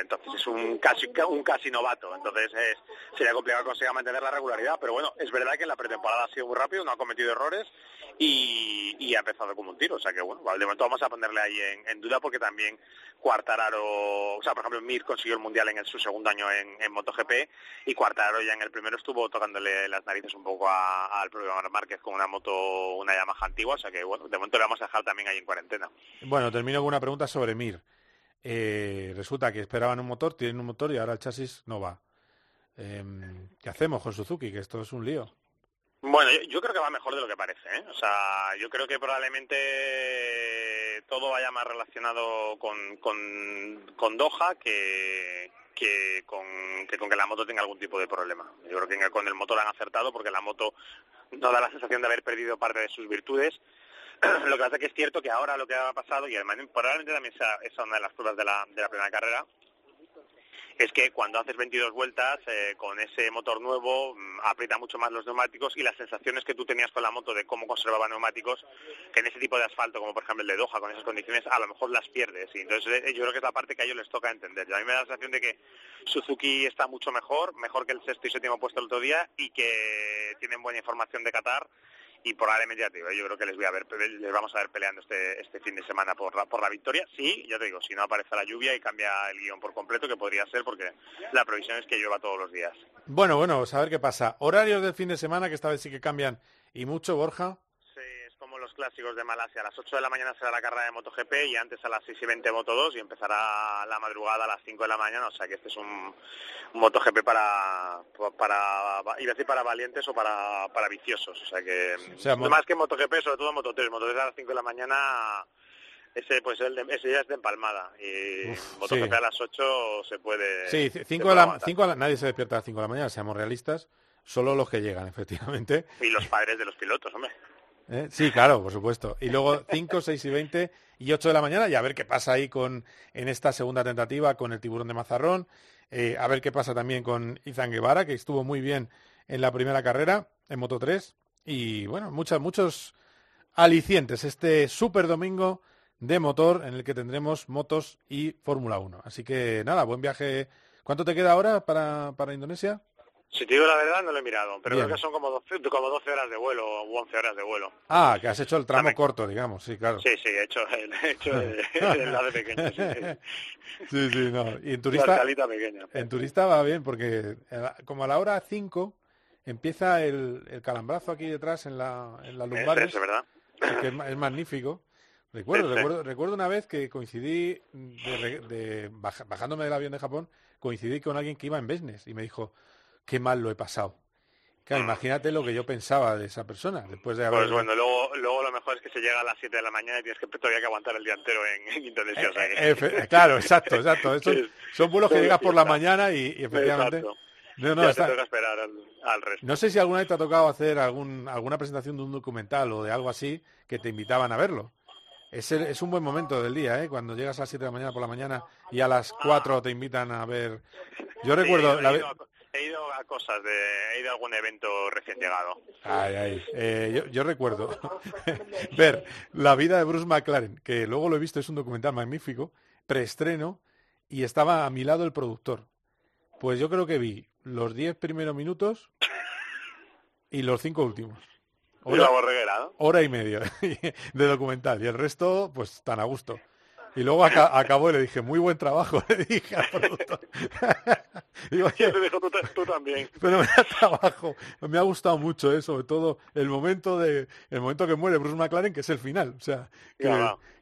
N: entonces es un casi un casi novato, entonces es, sería complicado consiga mantener la regularidad, pero bueno, es verdad que la pretemporada ha sido muy rápido, no ha cometido errores y, ha empezado como un tiro, o sea que bueno, de momento vamos a ponerle ahí en, duda porque también Cuartararo, o sea, por ejemplo, Mir consiguió el mundial en su segundo año en, en MotoGP y Cuartararo ya en el primero estuvo tocándole las narices un poco al propio Márquez con una moto, una Yamaha antigua, o sea que bueno, de momento le vamos a dejar también ahí en cuarentena.
C: Bueno, termino con una pregunta sobre Mir. Eh, resulta que esperaban un motor, tienen un motor y ahora el chasis no va. Em, ¿Qué hacemos con Suzuki? Que esto es un lío.
N: Bueno, yo, creo que va mejor de lo que parece, ¿eh? O sea, yo creo que probablemente todo vaya más relacionado con, con, con Doha que, que, con, que con que la moto tenga algún tipo de problema. Yo creo que con el motor han acertado porque la moto no da la sensación de haber perdido parte de sus virtudes. lo que pasa es que es cierto que ahora lo que ha pasado, y además probablemente también sea, esa una de las pruebas de la, de la primera carrera, es que cuando haces 22 vueltas eh, con ese motor nuevo mm, aprieta mucho más los neumáticos y las sensaciones que tú tenías con la moto de cómo conservaba neumáticos que en ese tipo de asfalto como por ejemplo el de Doha con esas condiciones a lo mejor las pierdes. Y entonces eh, yo creo que es la parte que a ellos les toca entender. Y a mí me da la sensación de que Suzuki está mucho mejor mejor que el sexto y séptimo puesto el otro día y que tienen buena información de Qatar y probablemente ya te digo, yo creo que les voy a ver, les vamos a ver peleando este, este fin de semana por la, por la victoria. Sí, ya te digo, si no aparece la lluvia y cambia el guion por completo, que podría ser porque la previsión es que llueva todos los días.
C: Bueno, bueno, a ver qué pasa. Horarios del fin de semana, que esta vez sí que cambian y mucho, Borja.
N: Como los clásicos de Malasia. A las 8 de la mañana será la carrera de MotoGP y antes a las 6 y 20 Moto2 y empezará la madrugada a las 5 de la mañana. O sea que este es un, un MotoGP para, para, iba a decir para valientes o para, para viciosos. O sea que,
C: O sea,
N: más que MotoGP, sobre todo Moto3. Moto3 a las 5 de la mañana, ese pues el de- ese ya es de empalmada. Y MotoGP
C: sí.
N: a las 8 se puede...
C: Sí, cinco de la, cinco de la- nadie se despierta a las 5 de la mañana, seamos realistas. Solo los que llegan, efectivamente.
N: Y los padres de los pilotos, hombre.
C: ¿Eh? Sí, claro, por supuesto. Y luego 5, 6 y 20 y 8 de la mañana y a ver qué pasa ahí con en esta segunda tentativa con el tiburón de Mazarrón. Eh, a ver qué pasa también con Izan Guevara, que estuvo muy bien en la primera carrera, en Moto 3. Y bueno, muchas, muchos alicientes este super domingo de motor en el que tendremos motos y Fórmula 1. Así que nada, buen viaje. ¿Cuánto te queda ahora para, para Indonesia?
N: Si te digo la verdad, no lo he mirado, pero
C: Bien.
N: creo que son como 12, como 12 horas de vuelo o 11 horas de vuelo.
C: Ah, que has hecho el tramo corto, digamos, sí, claro.
N: Sí, sí, he hecho el, he hecho el, el enlace pequeño. Sí, sí.
C: Sí, sí, no. Y en
N: La
C: turista,
N: escalita pequeña.
C: en turista va bien porque eh, como a la hora 5 empieza el, el calambrazo aquí detrás en la, en.
N: Es verdad.
C: que es, es magnífico. Recuerdo, recuerdo, recuerdo una vez que coincidí, de de- bajándome del avión de Japón, coincidí con alguien que iba en business y me dijo, qué mal lo he pasado. Claro, imagínate lo que yo pensaba de esa persona después de haber...
N: Pues bueno, luego, luego lo mejor es que se llega a las 7 de la mañana y tienes que todavía que aguantar el día entero en, en Indonesia. o sea que-
C: Efe- claro, exacto, exacto. Estos son vuelos que llegas por la mañana y, y efectivamente...
N: Exacto.
C: No, no,
N: ya
C: está-
N: te toca esperar al, al resto.
C: No sé si alguna vez te ha tocado hacer algún, alguna presentación de un documental o de algo así que te invitaban a verlo. Es, el- es un buen momento del día, ¿eh? Cuando llegas a las 7 de la mañana por la mañana y a las 4 te invitan a ver... Yo recuerdo...
N: Sí,
C: la
N: a, cosas de... A algún evento recién llegado.
C: Ay, ay. Eh, yo, yo recuerdo ver la vida de Bruce McLaren, que luego lo he visto, es un documental magnífico, preestreno, y estaba a mi lado el productor. Pues yo creo que vi los 10 primeros minutos y los 5 últimos.
N: Y la borreguera, ¿no?
C: hora y media de documental, y el resto, pues tan a gusto. Y luego aca- acabó y le dije, muy buen trabajo, le dije al productor. Digo, "Oye,
N: te dijo tú, tú también.
C: pero me da trabajo. Me ha gustado mucho, ¿eh? sobre todo el momento de el momento que muere Bruce McLaren, que es el final. O sea,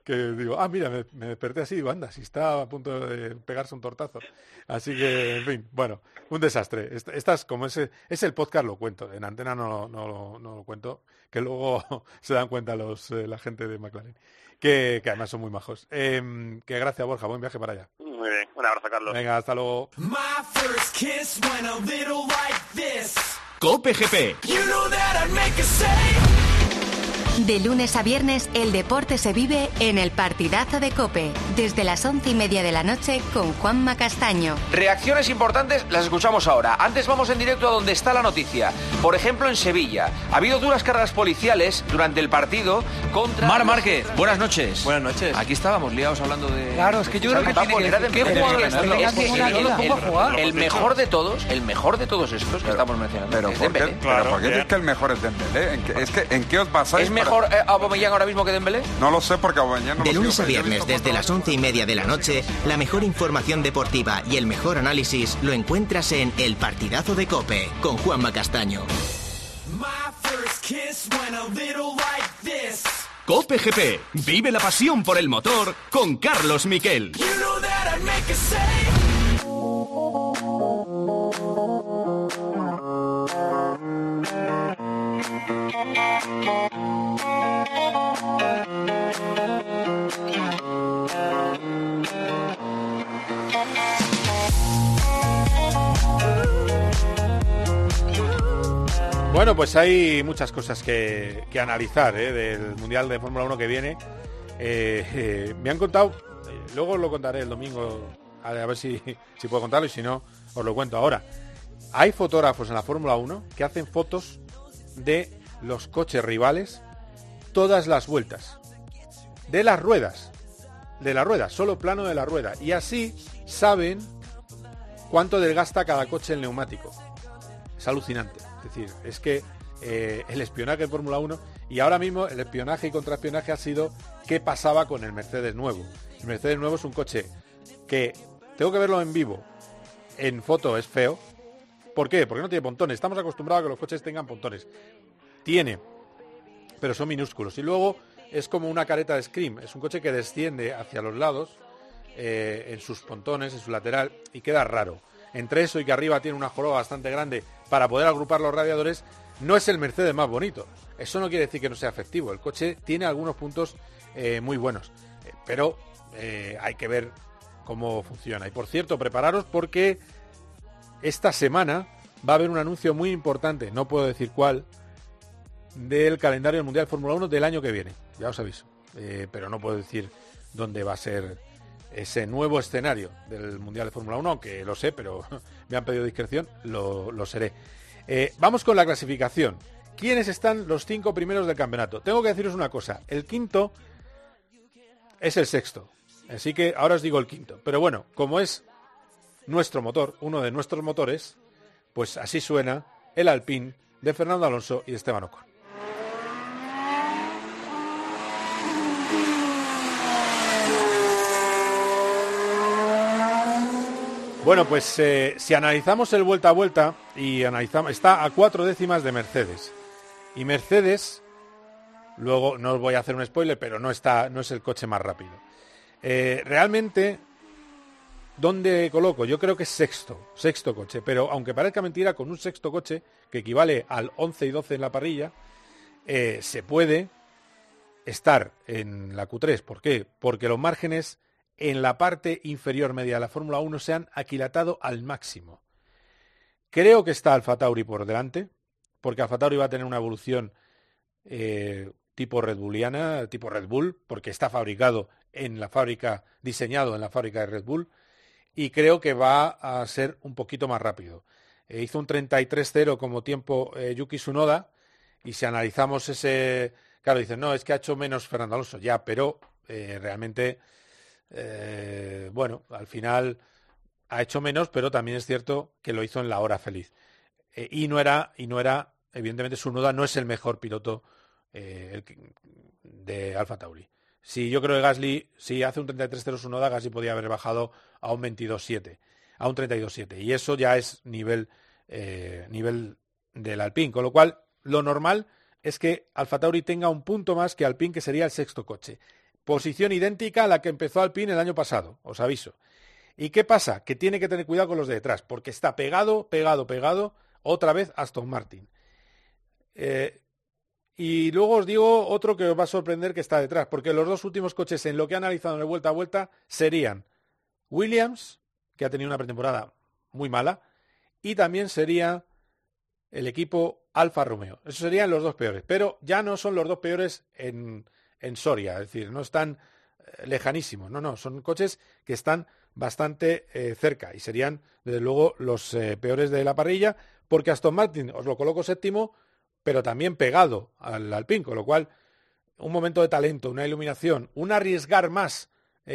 C: que, digo, ah, mira, me, me desperté así, digo, anda, si está a punto de pegarse un tortazo. Así que, en fin, bueno, un desastre. Est- Estas, como ese, es el podcast, lo cuento. En antena no, no, no lo cuento, que luego se dan cuenta los, eh, la gente de McLaren. Que, que además son muy majos. Em, que gracias, Borja. Buen viaje para allá.
N: Muy bien. Un abrazo, Carlos.
C: Venga, hasta luego.
O: My first kiss went a little like this.
A: Cope GP.
O: You know
I: De lunes a viernes, el deporte se vive en el partidazo de Cope, desde las once y media de la noche con Juanma Castaño.
K: Reacciones importantes las escuchamos ahora. Antes vamos en directo a donde está la noticia. Por ejemplo, en Sevilla. Ha habido duras cargas policiales durante el partido contra...
P: Mar Márquez, buenas noches.
K: Buenas noches.
P: Aquí estábamos liados hablando de...
K: Claro, es que yo creo que que decir- ¿qué jugador es
P: Tiene que
K: es que
P: decir
K: el, mejor de todos, el mejor de todos estos que estamos mencionando
Q: Pero
K: es
Q: ¿por qué,
K: Dembélé.
Q: pero ¿por qué dices que el mejor es Dembélé? ¿En qué, es que, ¿En qué os basáis?
K: ¿Es
Q: para-
K: mejor eh, Aubameyang ahora mismo que Dembélé?
Q: No lo sé porque Aubameyang no
G: De
Q: lo
G: lunes
Q: sigo,
G: a viernes, desde las once y media de la noche, la mejor información deportiva y el mejor análisis lo encuentras en El Partidazo de Cope con Juanma Castaño.
A: Cope GP. Vive la pasión por el motor con Carlos Miquel.
O: You know
C: Bueno, pues hay muchas cosas que, que analizar ¿eh? del Mundial de Fórmula 1 que viene. Eh, eh, me han contado, luego lo contaré el domingo, a, a ver si, si puedo contarlo y si no, os lo cuento ahora. Hay fotógrafos en la Fórmula 1 que hacen fotos de los coches rivales todas las vueltas. De las ruedas. De la rueda, solo plano de la rueda. Y así saben cuánto desgasta cada coche el neumático. Es alucinante. Es decir, es que eh, el espionaje en Fórmula 1 y ahora mismo el espionaje y contraespionaje ha sido qué pasaba con el Mercedes nuevo. El Mercedes nuevo es un coche que tengo que verlo en vivo. En foto es feo. ¿Por qué? Porque no tiene pontones. Estamos acostumbrados a que los coches tengan pontones. Tiene, pero son minúsculos. Y luego es como una careta de Scream. Es un coche que desciende hacia los lados, eh, en sus pontones, en su lateral, y queda raro. Entre eso y que arriba tiene una joroba bastante grande para poder agrupar los radiadores, no es el Mercedes más bonito. Eso no quiere decir que no sea efectivo. El coche tiene algunos puntos eh, muy buenos. Eh, pero eh, hay que ver cómo funciona. Y por cierto, prepararos porque esta semana va a haber un anuncio muy importante, no puedo decir cuál, del calendario del Mundial Fórmula 1 del año que viene. Ya os aviso. Pero no puedo decir dónde va a ser ese nuevo escenario del Mundial de Fórmula 1, aunque lo sé, pero me han pedido discreción, lo, lo seré. Eh, vamos con la clasificación. ¿Quiénes están los cinco primeros del campeonato? Tengo que deciros una cosa. El quinto es el sexto. Así que ahora os digo el quinto. Pero bueno, como es nuestro motor, uno de nuestros motores, pues así suena el Alpine de Fernando Alonso y Esteban Ocon. Bueno, pues eh, si analizamos el vuelta a vuelta y analizamos, está a cuatro décimas de Mercedes. Y Mercedes, luego no os voy a hacer un spoiler, pero no está, no es el coche más rápido. Eh, realmente, ¿dónde coloco? Yo creo que es sexto, sexto coche. Pero aunque parezca mentira, con un sexto coche, que equivale al 11 y 12 en la parrilla, eh, se puede estar en la Q3. ¿Por qué? Porque los márgenes en la parte inferior media de la Fórmula 1 se han aquilatado al máximo. Creo que está Alfa por delante, porque Alfa va a tener una evolución eh, tipo Red Bulliana, tipo Red Bull, porque está fabricado en la fábrica, diseñado en la fábrica de Red Bull, y creo que va a ser un poquito más rápido. Eh, hizo un 33-0 como tiempo eh, Yuki Tsunoda, y si analizamos ese, claro, dicen, no, es que ha hecho menos Fernando Alonso, ya, pero realmente eh, bueno, al final ha hecho menos, pero también es cierto que lo hizo en la hora feliz. Eh, y no era, y no era, evidentemente, su nuda no es el mejor piloto eh, de Alfa Tauri. Si yo creo que Gasly, si hace un 33-0 su noda, Gasly podía haber bajado a un 22-7, a un 32-7. Y eso ya es nivel, nivel del Alpine. Con lo cual, lo normal es que Alfa Tauri tenga un punto más que Alpine, que sería el sexto coche. Posición idéntica a la que empezó Alpine el año pasado, os aviso. ¿Y qué pasa? Que tiene que tener cuidado con los de detrás, porque está pegado, pegado, pegado, otra vez Aston Martin. Eh, y luego os digo otro que os va a sorprender que está detrás, porque los dos últimos coches en lo que he analizado en el vuelta a vuelta serían Williams, que ha tenido una pretemporada muy mala, y también sería el equipo Alfa Romeo. Esos serían los dos peores, pero ya no son los dos peores en, en Soria, es decir, no están eh, lejanísimos, no, no, son coches que están bastante eh, cerca y serían, desde luego, los eh, peores de la parrilla, porque Aston Martin os lo coloco séptimo, pero también pegado al Alpine, con lo cual, un momento de talento, una iluminación, un arriesgar más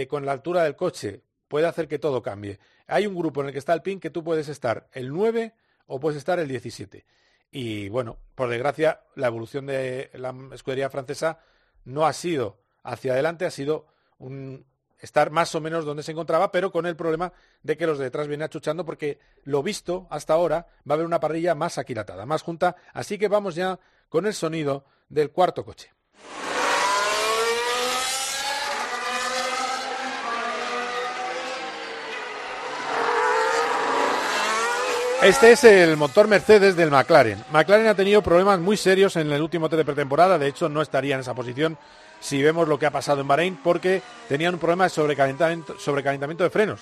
C: con la altura del coche puede hacer que todo cambie. Hay un grupo en el que está Alpine que tú puedes estar el 9 o puedes estar el 17. Y bueno, por desgracia, la evolución de la escudería francesa no ha sido hacia adelante, ha sido un estar más o menos donde se encontraba, pero con el problema de que los de detrás vienen achuchando porque lo visto hasta ahora va a haber una parrilla más aquilatada, más junta, así que vamos ya con el sonido del cuarto coche. Este es el motor Mercedes del McLaren. McLaren ha tenido problemas muy serios en el último test de pretemporada, de hecho no estaría en esa posición si vemos lo que ha pasado en Bahrein, porque tenían un problema de sobrecalentamiento, de frenos.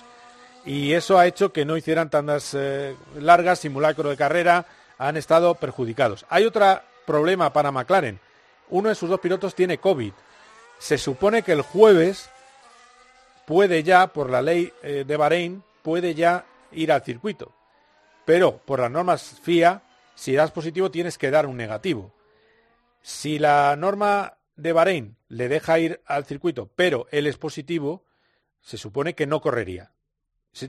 C: Y eso ha hecho que no hicieran tandas eh, largas, simulacro de carrera, han estado perjudicados. Hay otro problema para McLaren. Uno de sus dos pilotos tiene COVID. Se supone que el jueves puede ya, por la ley eh, de Bahrein, puede ya ir al circuito pero por las normas FIA, si das positivo tienes que dar un negativo. Si la norma de Bahrein le deja ir al circuito, pero él es positivo, se supone que no correría.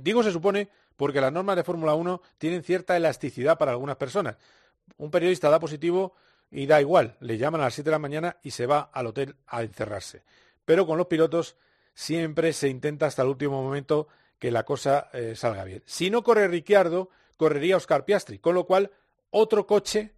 C: Digo se supone porque las normas de Fórmula 1 tienen cierta elasticidad para algunas personas. Un periodista da positivo y da igual, le llaman a las 7 de la mañana y se va al hotel a encerrarse. Pero con los pilotos siempre se intenta hasta el último momento que la cosa eh, salga bien. Si no corre Ricciardo, correría Oscar Piastri, con lo cual otro coche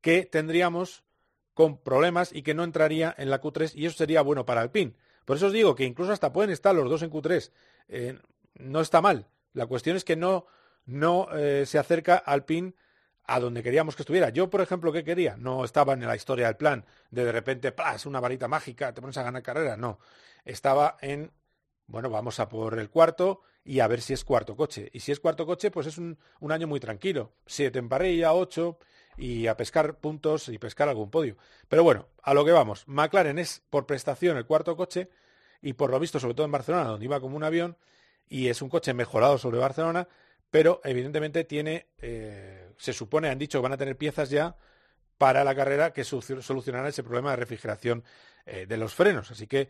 C: que tendríamos con problemas y que no entraría en la Q3 y eso sería bueno para Alpine. Por eso os digo que incluso hasta pueden estar los dos en Q3. Eh, no está mal. La cuestión es que no, no eh, se acerca Alpine a donde queríamos que estuviera. Yo, por ejemplo, ¿qué quería? No estaba en la historia del plan de de repente, ¡plas! una varita mágica, te pones a ganar carrera. No. Estaba en, bueno, vamos a por el cuarto y a ver si es cuarto coche. Y si es cuarto coche, pues es un, año muy tranquilo. Siete en parrilla, ocho y a pescar puntos y pescar algún podio. Pero bueno, a lo que vamos. McLaren es por prestación el cuarto coche y por lo visto, sobre todo en Barcelona, donde iba como un avión, y es un coche mejorado sobre Barcelona, pero evidentemente tiene, eh, se supone, han dicho que van a tener piezas ya para la carrera que solucionarán ese problema de refrigeración eh, de los frenos. Así que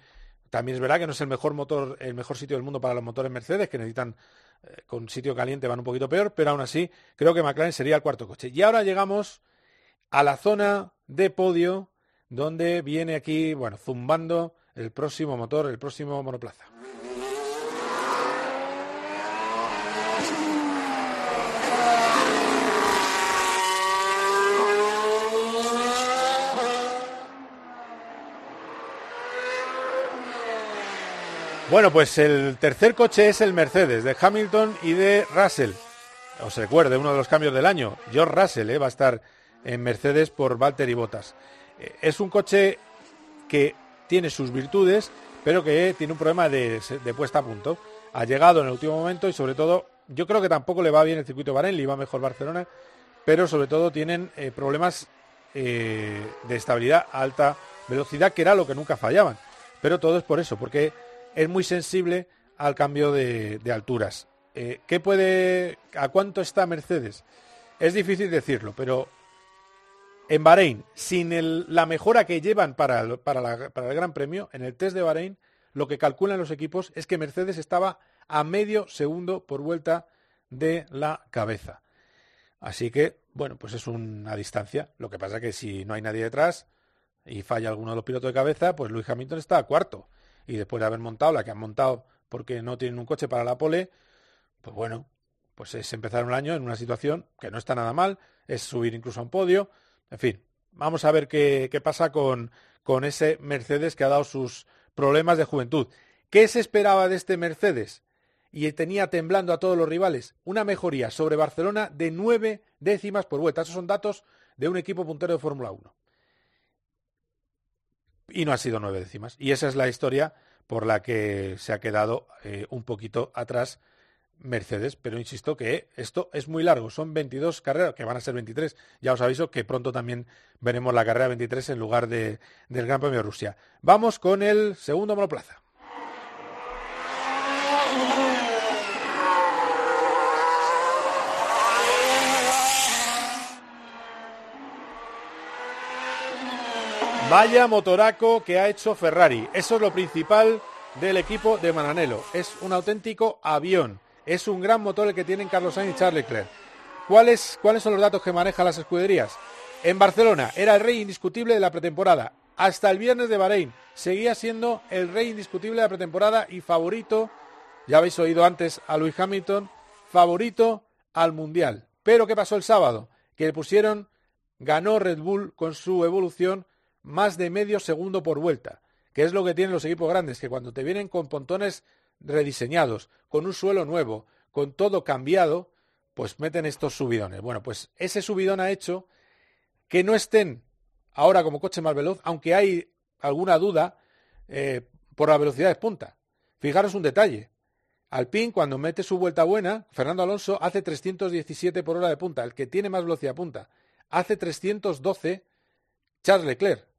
C: también es verdad que no es el mejor motor, el mejor sitio del mundo para los motores Mercedes, que necesitan eh, con sitio caliente van un poquito peor, pero aún así creo que McLaren sería el cuarto coche. Y ahora llegamos a la zona de podio, donde viene aquí, bueno, zumbando el próximo motor, el próximo monoplaza. Bueno, pues el tercer coche es el Mercedes de Hamilton y de Russell. Os recuerde, uno de los cambios del año. George Russell eh, va a estar en Mercedes por Valtteri Bottas. Eh, es un coche que tiene sus virtudes, pero que tiene un problema de, puesta a punto. Ha llegado en el último momento y sobre todo, yo creo que tampoco le va bien el circuito Bahrein, le iba mejor Barcelona, pero sobre todo tienen eh, problemas de estabilidad alta velocidad, que era lo que nunca fallaban. Pero todo es por eso, porque es muy sensible al cambio de, alturas. Eh, ¿Qué puede, a cuánto está Mercedes? Es difícil decirlo, pero en Bahrein, sin la mejora que llevan para, para el Gran Premio, en el test de Bahrein, lo que calculan los equipos es que Mercedes estaba a medio segundo por vuelta de la cabeza. Así que, bueno, pues es una distancia. Lo que pasa es que si no hay nadie detrás y falla alguno de los pilotos de cabeza, pues Luis Hamilton está a cuarto y después de haber montado la que han montado porque no tienen un coche para la pole, pues bueno, pues es empezar un año en una situación que no está nada mal, es subir incluso a un podio, en fin, vamos a ver qué, qué pasa con, con ese Mercedes que ha dado sus problemas de juventud. ¿Qué se esperaba de este Mercedes? Y tenía temblando a todos los rivales. Una mejoría sobre Barcelona de nueve décimas por vuelta. Esos son datos de un equipo puntero de Fórmula 1 y no ha sido nueve décimas. Y esa es la historia por la que se ha quedado eh, un poquito atrás Mercedes, pero insisto que esto es muy largo, son 22 carreras, que van a ser 23, ya os aviso que pronto también veremos la carrera 23 en lugar de, del Gran Premio de Rusia. Vamos con el segundo monoplaza. Vaya motoraco que ha hecho Ferrari. Eso es lo principal del equipo de Mananello. Es un auténtico avión. Es un gran motor el que tienen Carlos Sainz y Charles Leclerc. ¿Cuáles, ¿Cuáles son los datos que manejan las escuderías? En Barcelona era el rey indiscutible de la pretemporada. Hasta el viernes de Bahrein seguía siendo el rey indiscutible de la pretemporada y favorito, ya habéis oído antes a Luis Hamilton, favorito al Mundial. Pero ¿qué pasó el sábado? Que le pusieron, ganó Red Bull con su evolución más de medio segundo por vuelta, que es lo que tienen los equipos grandes, que cuando te vienen con pontones rediseñados, con un suelo nuevo, con todo cambiado, pues meten estos subidones. Bueno, pues ese subidón ha hecho que no estén ahora como coche más veloz, aunque hay alguna duda eh, por la velocidad de punta. Fijaros un detalle. Alpine, cuando mete su vuelta buena, Fernando Alonso hace 317 por hora de punta, el que tiene más velocidad de punta. Hace 312 Charles Leclerc.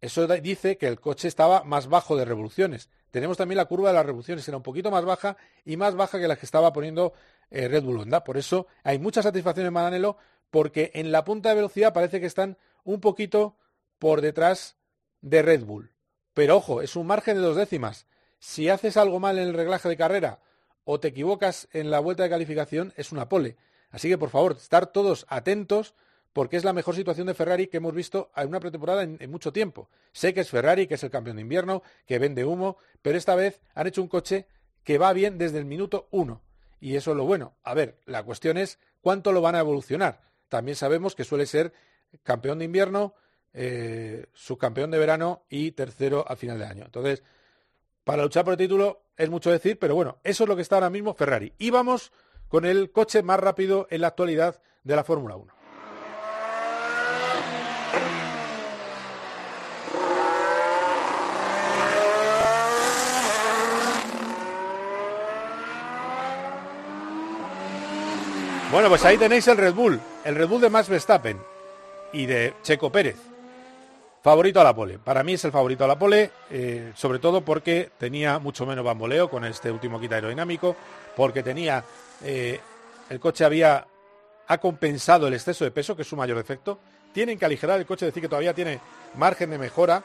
C: Eso dice que el coche estaba más bajo de revoluciones. Tenemos también la curva de las revoluciones, era un poquito más baja y más baja que la que estaba poniendo eh, Red Bull Honda. Por eso hay mucha satisfacción en Maranello porque en la punta de velocidad parece que están un poquito por detrás de Red Bull. Pero ojo, es un margen de dos décimas. Si haces algo mal en el reglaje de carrera o te equivocas en la vuelta de calificación, es una pole. Así que por favor, estar todos atentos porque es la mejor situación de Ferrari que hemos visto en una pretemporada en, mucho tiempo. Sé que es Ferrari, que es el campeón de invierno, que vende humo, pero esta vez han hecho un coche que va bien desde el minuto uno. Y eso es lo bueno. A ver, la cuestión es cuánto lo van a evolucionar. También sabemos que suele ser campeón de invierno, eh, subcampeón de verano y tercero al final de año. Entonces, para luchar por el título es mucho decir, pero bueno, eso es lo que está ahora mismo Ferrari. Y vamos con el coche más rápido en la actualidad de la Fórmula 1. Bueno, pues ahí tenéis el Red Bull, el Red Bull de Max Verstappen y de Checo Pérez. Favorito a la pole. Para mí es el favorito a la pole, eh, sobre todo porque tenía mucho menos bamboleo con este último kit aerodinámico, porque tenía, eh, el coche había ha compensado el exceso de peso, que es su mayor defecto. Tienen que aligerar el coche, decir que todavía tiene margen de mejora.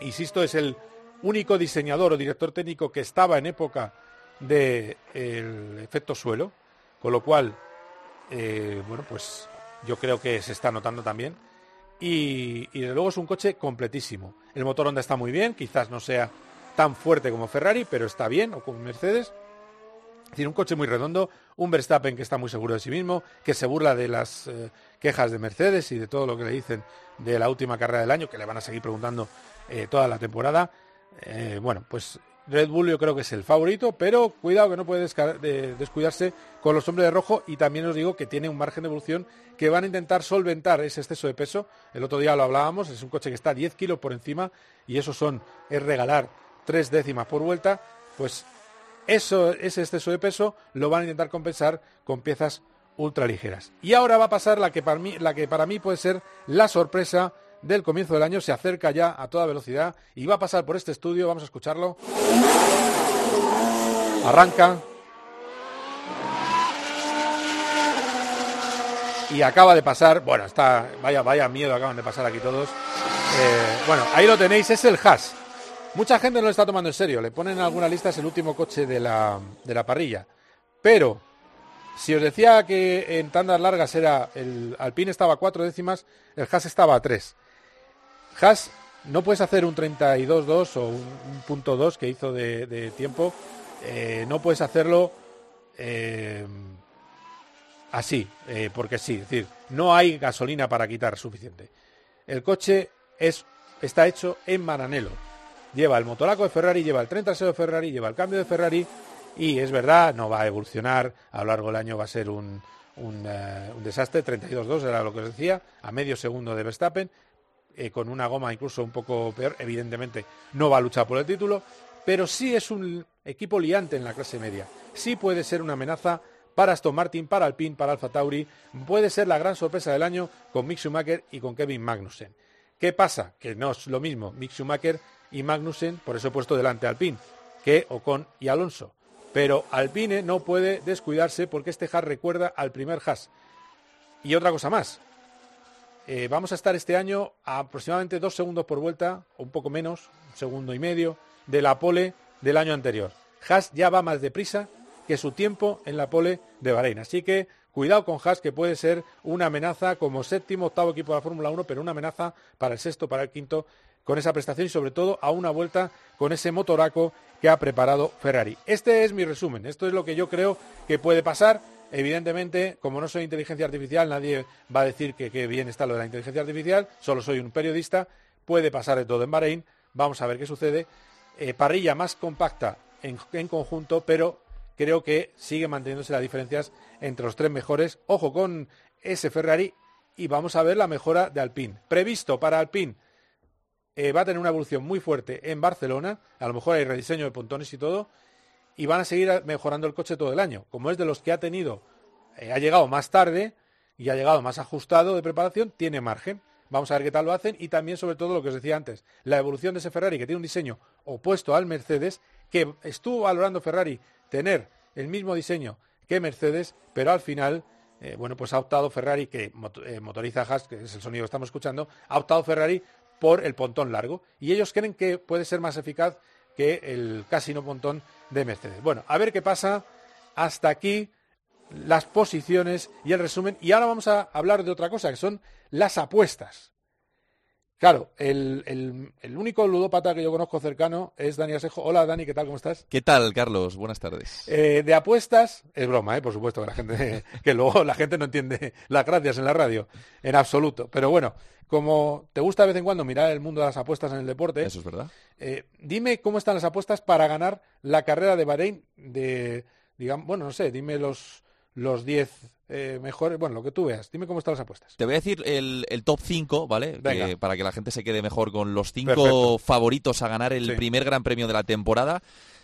C: Insisto, es el único diseñador o director técnico que estaba en época del efecto suelo, con lo cual, eh, bueno, pues yo creo que se está notando también. Y, luego es un coche completísimo. El motor Honda está muy bien, quizás no sea tan fuerte como Ferrari, pero está bien, o como Mercedes. Tiene un coche muy redondo, un Verstappen que está muy seguro de sí mismo, que se burla de las eh, quejas de Mercedes y de todo lo que le dicen de la última carrera del año, que le van a seguir preguntando eh, toda la temporada. Bueno, pues Red Bull yo creo que es el favorito, pero cuidado que no puede descuidarse con los hombres de rojo y también os digo que tiene un margen de evolución que van a intentar solventar ese exceso de peso. El otro día lo hablábamos, es un coche que está 10 kilos por encima y eso son, es regalar tres décimas por vuelta, pues eso, ese exceso de peso lo van a intentar compensar con piezas ultraligeras. Y ahora va a pasar la que para mí, la que para mí puede ser la sorpresa del comienzo del año, se acerca ya a toda velocidad y va a pasar por este estudio, vamos a escucharlo. Arranca. Y acaba de pasar, bueno, está, vaya, vaya miedo acaban de pasar aquí todos. Eh, bueno, ahí lo tenéis, es el Haas. Mucha gente no lo está tomando en serio, le ponen en alguna lista es el último coche de la, de la parrilla. Pero, si os decía que en tandas largas era el Alpine estaba a cuatro décimas, el Haas estaba a tres. Haas no puedes hacer un 32-2 o un, un punto 2 que hizo de, tiempo, eh, no puedes hacerlo eh, así, eh, porque sí, es decir, no hay gasolina para quitar suficiente. El coche es, está hecho en Maranello. Lleva el motoraco de Ferrari, lleva el tren trasero de Ferrari, lleva el cambio de Ferrari y es verdad, no va a evolucionar, a lo largo del año va a ser un, un, un desastre, 32-2 era lo que os decía, a medio segundo de Verstappen, eh, con una goma incluso un poco peor, evidentemente no va a luchar por el título, pero sí es un equipo liante en la clase media, sí puede ser una amenaza para Aston Martin, para Alpine, para Alfa Tauri, puede ser la gran sorpresa del año con Mick Schumacher y con Kevin Magnussen. ¿Qué pasa? Que no es lo mismo Mick Schumacher y Magnussen, por eso he puesto delante Alpine, que Ocon y Alonso. Pero Alpine no puede descuidarse porque este Haas recuerda al primer Haas. Y otra cosa más. Eh, vamos a estar este año a aproximadamente dos segundos por vuelta, o un poco menos, un segundo y medio, de la pole del año anterior. Haas ya va más deprisa que su tiempo en la pole de Bahrein. Así que cuidado con Haas, que puede ser una amenaza como séptimo, octavo equipo de la Fórmula 1, pero una amenaza para el sexto, para el quinto, con esa prestación y sobre todo a una vuelta con ese motoraco que ha preparado Ferrari. Este es mi resumen, esto es lo que yo creo que puede pasar. Evidentemente, como no soy inteligencia artificial, nadie va a decir que, que bien está lo de la inteligencia artificial, solo soy un periodista, puede pasar de todo en Bahrein, vamos a ver qué sucede. Eh, parrilla más compacta en, en conjunto, pero creo que sigue manteniéndose las diferencias entre los tres mejores. Ojo con ese Ferrari y vamos a ver la mejora de Alpine. Previsto para Alpine eh, va a tener una evolución muy fuerte en Barcelona, a lo mejor hay rediseño de pontones y todo, y van a seguir mejorando el coche todo el año. Como es de los que ha tenido, eh, ha llegado más tarde y ha llegado más ajustado de preparación, tiene margen. Vamos a ver qué tal lo hacen y también sobre todo lo que os decía antes, la evolución de ese Ferrari que tiene un diseño opuesto al Mercedes, que estuvo valorando Ferrari tener el mismo diseño que Mercedes, pero al final, eh, bueno, pues ha optado Ferrari, que eh, motoriza Haas, que es el sonido que estamos escuchando, ha optado Ferrari por el pontón largo y ellos creen que puede ser más eficaz que el casi no pontón de Mercedes. Bueno, a ver qué pasa. Hasta aquí las posiciones y el resumen. Y ahora vamos a hablar de otra cosa, que son las apuestas. Claro, el, el, el, único ludópata que yo conozco cercano es Dani Asejo. Hola Dani, ¿qué tal? ¿Cómo estás?
R: ¿Qué tal, Carlos? Buenas tardes.
C: Eh, de apuestas, es broma, ¿eh? por supuesto, que la gente, que luego la gente no entiende las gracias en la radio, en absoluto. Pero bueno, como te gusta de vez en cuando mirar el mundo de las apuestas en el deporte,
R: eso es verdad.
C: Eh, dime cómo están las apuestas para ganar la carrera de Bahrein de, digamos, bueno, no sé, dime los los 10 eh, mejores, bueno, lo que tú veas. Dime cómo están las apuestas.
R: Te voy a decir el, el top 5, ¿vale? Que, para que la gente se quede mejor con los 5
C: Perfecto.
R: favoritos a ganar el
C: Sí.
R: primer gran premio de la temporada.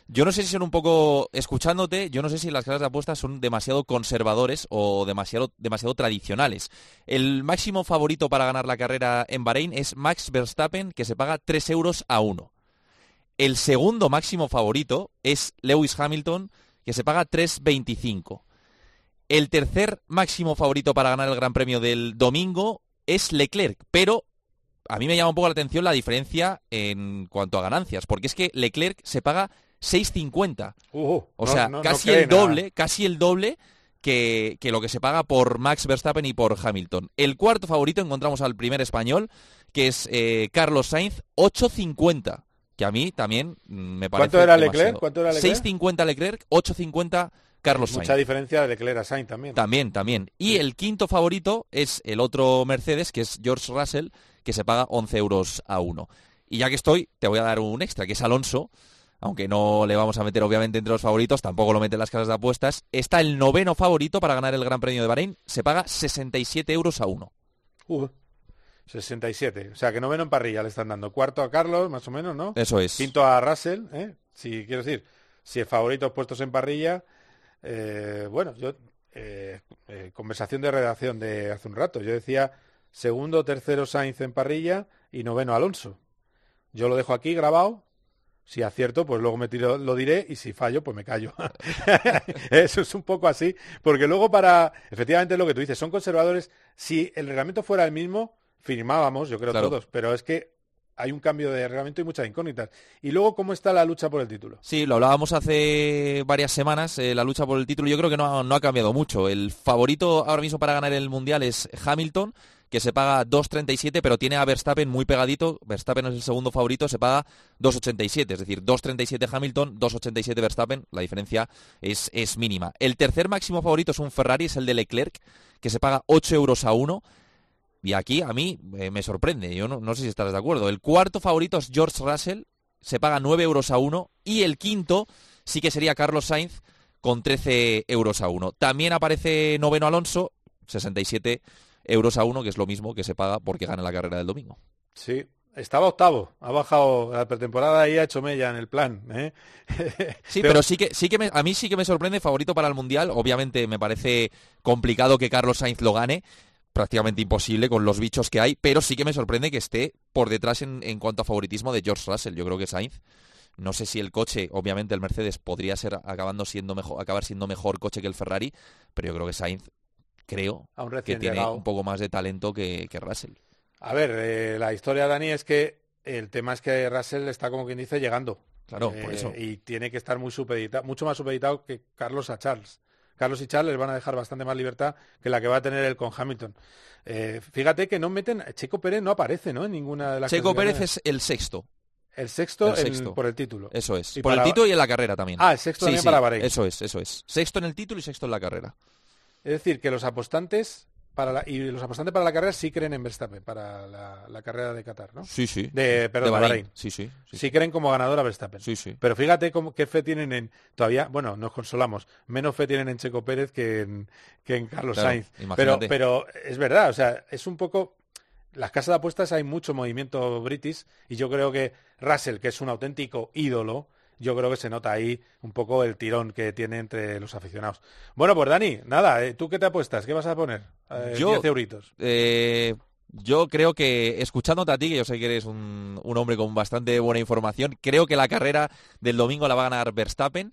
R: Yo no sé si son un poco, escuchándote, yo no sé si las casas de apuestas son demasiado conservadores o demasiado, demasiado tradicionales. El máximo favorito para ganar la carrera en Bahrein es Max Verstappen, que se paga 3 euros a 1. El segundo máximo favorito es Lewis Hamilton, que se paga 3,25. El tercer máximo favorito para ganar el Gran Premio del domingo es Leclerc, pero a mí me llama un poco la atención la diferencia en cuanto a ganancias, porque es que Leclerc se paga 6.50.
C: Uh,
R: o
C: no-
R: sea,
C: no- no
R: casi el
C: nada.
R: doble, casi el doble que, que lo que se paga por Max Verstappen y por Hamilton. El cuarto favorito encontramos al primer español, que es eh, Carlos Sainz, 8.50. Que a mí también mm, me parece
C: ¿Cuánto era
R: demasiado.
C: Leclerc? ¿Cuánto era Leclerc?
R: 6.50 Leclerc, 8.50 Carlos Sainz.
C: Mucha diferencia de Leclerc a Sainz también.
R: También, también. Y el quinto favorito es el otro Mercedes, que es George Russell, que se paga 11 euros a uno. Y ya que estoy, te voy a dar un extra, que es Alonso, aunque no le vamos a meter obviamente entre los favoritos, tampoco lo meten las casas de apuestas. Está el noveno favorito para ganar el Gran Premio de Bahrein, se paga 67 euros a uno.
C: Uh, 67. O sea, que noveno en parrilla le están dando. Cuarto a Carlos, más o menos, ¿no?
R: Eso es.
C: Quinto a Russell, ¿eh? Si quiero decir, si es favoritos puestos en parrilla, eh, bueno, yo eh, eh, conversación de redacción de hace un rato. Yo decía segundo, tercero Sainz en parrilla y noveno Alonso. Yo lo dejo aquí grabado. Si acierto, pues luego me tiro, lo diré y si fallo, pues me callo. Eso es un poco así, porque luego para, efectivamente lo que tú dices, son conservadores. Si el reglamento fuera el mismo, firmábamos, yo creo
R: Claro.
C: todos, pero es que hay un cambio de reglamento y muchas incógnitas. Y luego, ¿cómo está la lucha por el título?
R: Sí, lo hablábamos hace varias semanas, eh, la lucha por el título. Yo creo que no ha, cambiado mucho. El favorito ahora mismo para ganar el Mundial es Hamilton, que se paga 2.37, pero tiene a Verstappen muy pegadito. Verstappen es el segundo favorito, se paga 2.87. Es decir, 2.37 Hamilton, 2.87 Verstappen. La diferencia es, es mínima. El tercer máximo favorito es un Ferrari, es el de Leclerc, que se paga 8 euros a 1. Y aquí a mí eh, me sorprende, yo no, no sé si estarás de acuerdo. El cuarto favorito es George Russell, se paga 9 euros a 1. Y el quinto sí que sería Carlos Sainz con 13 euros a 1. También aparece noveno Alonso, 67 euros a 1, que es lo mismo que se paga porque gana la carrera del domingo.
C: Sí, estaba octavo, ha bajado la pretemporada y ha hecho mella en el plan. ¿eh?
R: Sí, pero sí que, sí que me- a mí sí que me sorprende favorito para el Mundial. Obviamente me parece complicado que Carlos Sainz lo gane, prácticamente imposible con los bichos que hay, pero sí que me sorprende que esté por detrás en, en cuanto a favoritismo de George Russell. Yo creo que Sainz, no sé si el coche, obviamente el Mercedes podría ser acabando siendo mejor, acabar siendo mejor coche que el Ferrari, pero yo creo que Sainz creo que tiene
C: llegado.
R: un poco más de talento que, que Russell.
C: A ver, eh, la historia, Dani, es que el tema es que Russell está, como quien dice, llegando.
R: Claro,
C: Eh,
R: por eso.
C: Y tiene que estar muy supeditado, mucho más supeditado que Carlos a Charles. Carlos y Charles les van a dejar bastante más libertad que la que va a tener él con Hamilton. Eh, fíjate que no meten, Checo Pérez no aparece, ¿no? En ninguna de las
R: Checo Pérez es el sexto.
C: el sexto,
R: el
C: en-
R: sexto.
C: por el título.
R: Eso es.
C: Y
R: por
C: para-
R: el título y en la carrera también.
C: Ah, el sexto también para Bahrein.
R: Eso es, eso es. Sexto en el título y sexto en la carrera.
C: Es decir, que los apostantes para la, y los apostantes para la carrera sí creen en Verstappen para la, la carrera de Qatar, ¿no?
R: Sí, sí.
C: De, perdón,
R: De
C: de
R: Bahrein.
C: Bahrein.
R: Sí, sí, sí.
C: Sí creen como ganador a Verstappen.
R: Sí, sí.
C: Pero fíjate cómo, qué fe tienen en... Todavía, bueno, nos consolamos. Menos fe tienen en Checo Pérez que en, que en Carlos
R: Claro,
C: Sainz. Pero, pero es verdad, o sea, es un poco... Las casas de apuestas hay mucho movimiento british y yo creo que Russell, que es un auténtico ídolo, yo creo que se nota ahí un poco el tirón que tiene entre los aficionados. Bueno, pues Dani, nada, eh, ¿tú qué te apuestas? ¿Qué vas a poner? Eh,
R: Yo-
C: 10 euritos.
R: Eh, yo creo que, escuchándote a ti, que yo sé que eres un, un hombre con bastante buena información, creo que la carrera del domingo la va a ganar Verstappen.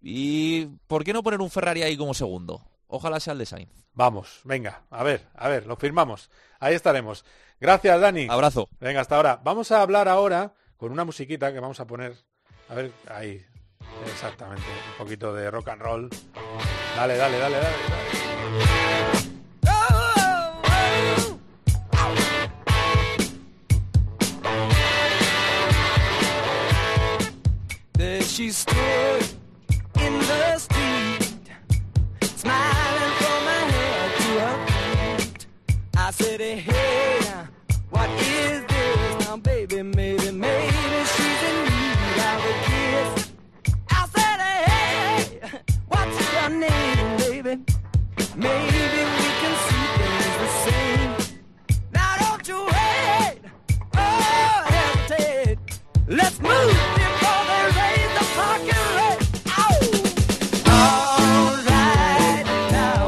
R: ¿Y por qué no poner un Ferrari ahí como segundo? Ojalá sea el de Sainz.
C: Vamos, venga, a ver, a ver, lo firmamos. Ahí estaremos. Gracias, Dani.
R: Abrazo.
C: Venga, hasta ahora. Vamos a hablar ahora con una musiquita que vamos a poner. A ver, ahí. Exactamente. Un poquito de rock and roll. Dale, dale, dale, dale.
O: There she stood in the street, smiling from her head to her feet. I said, hey,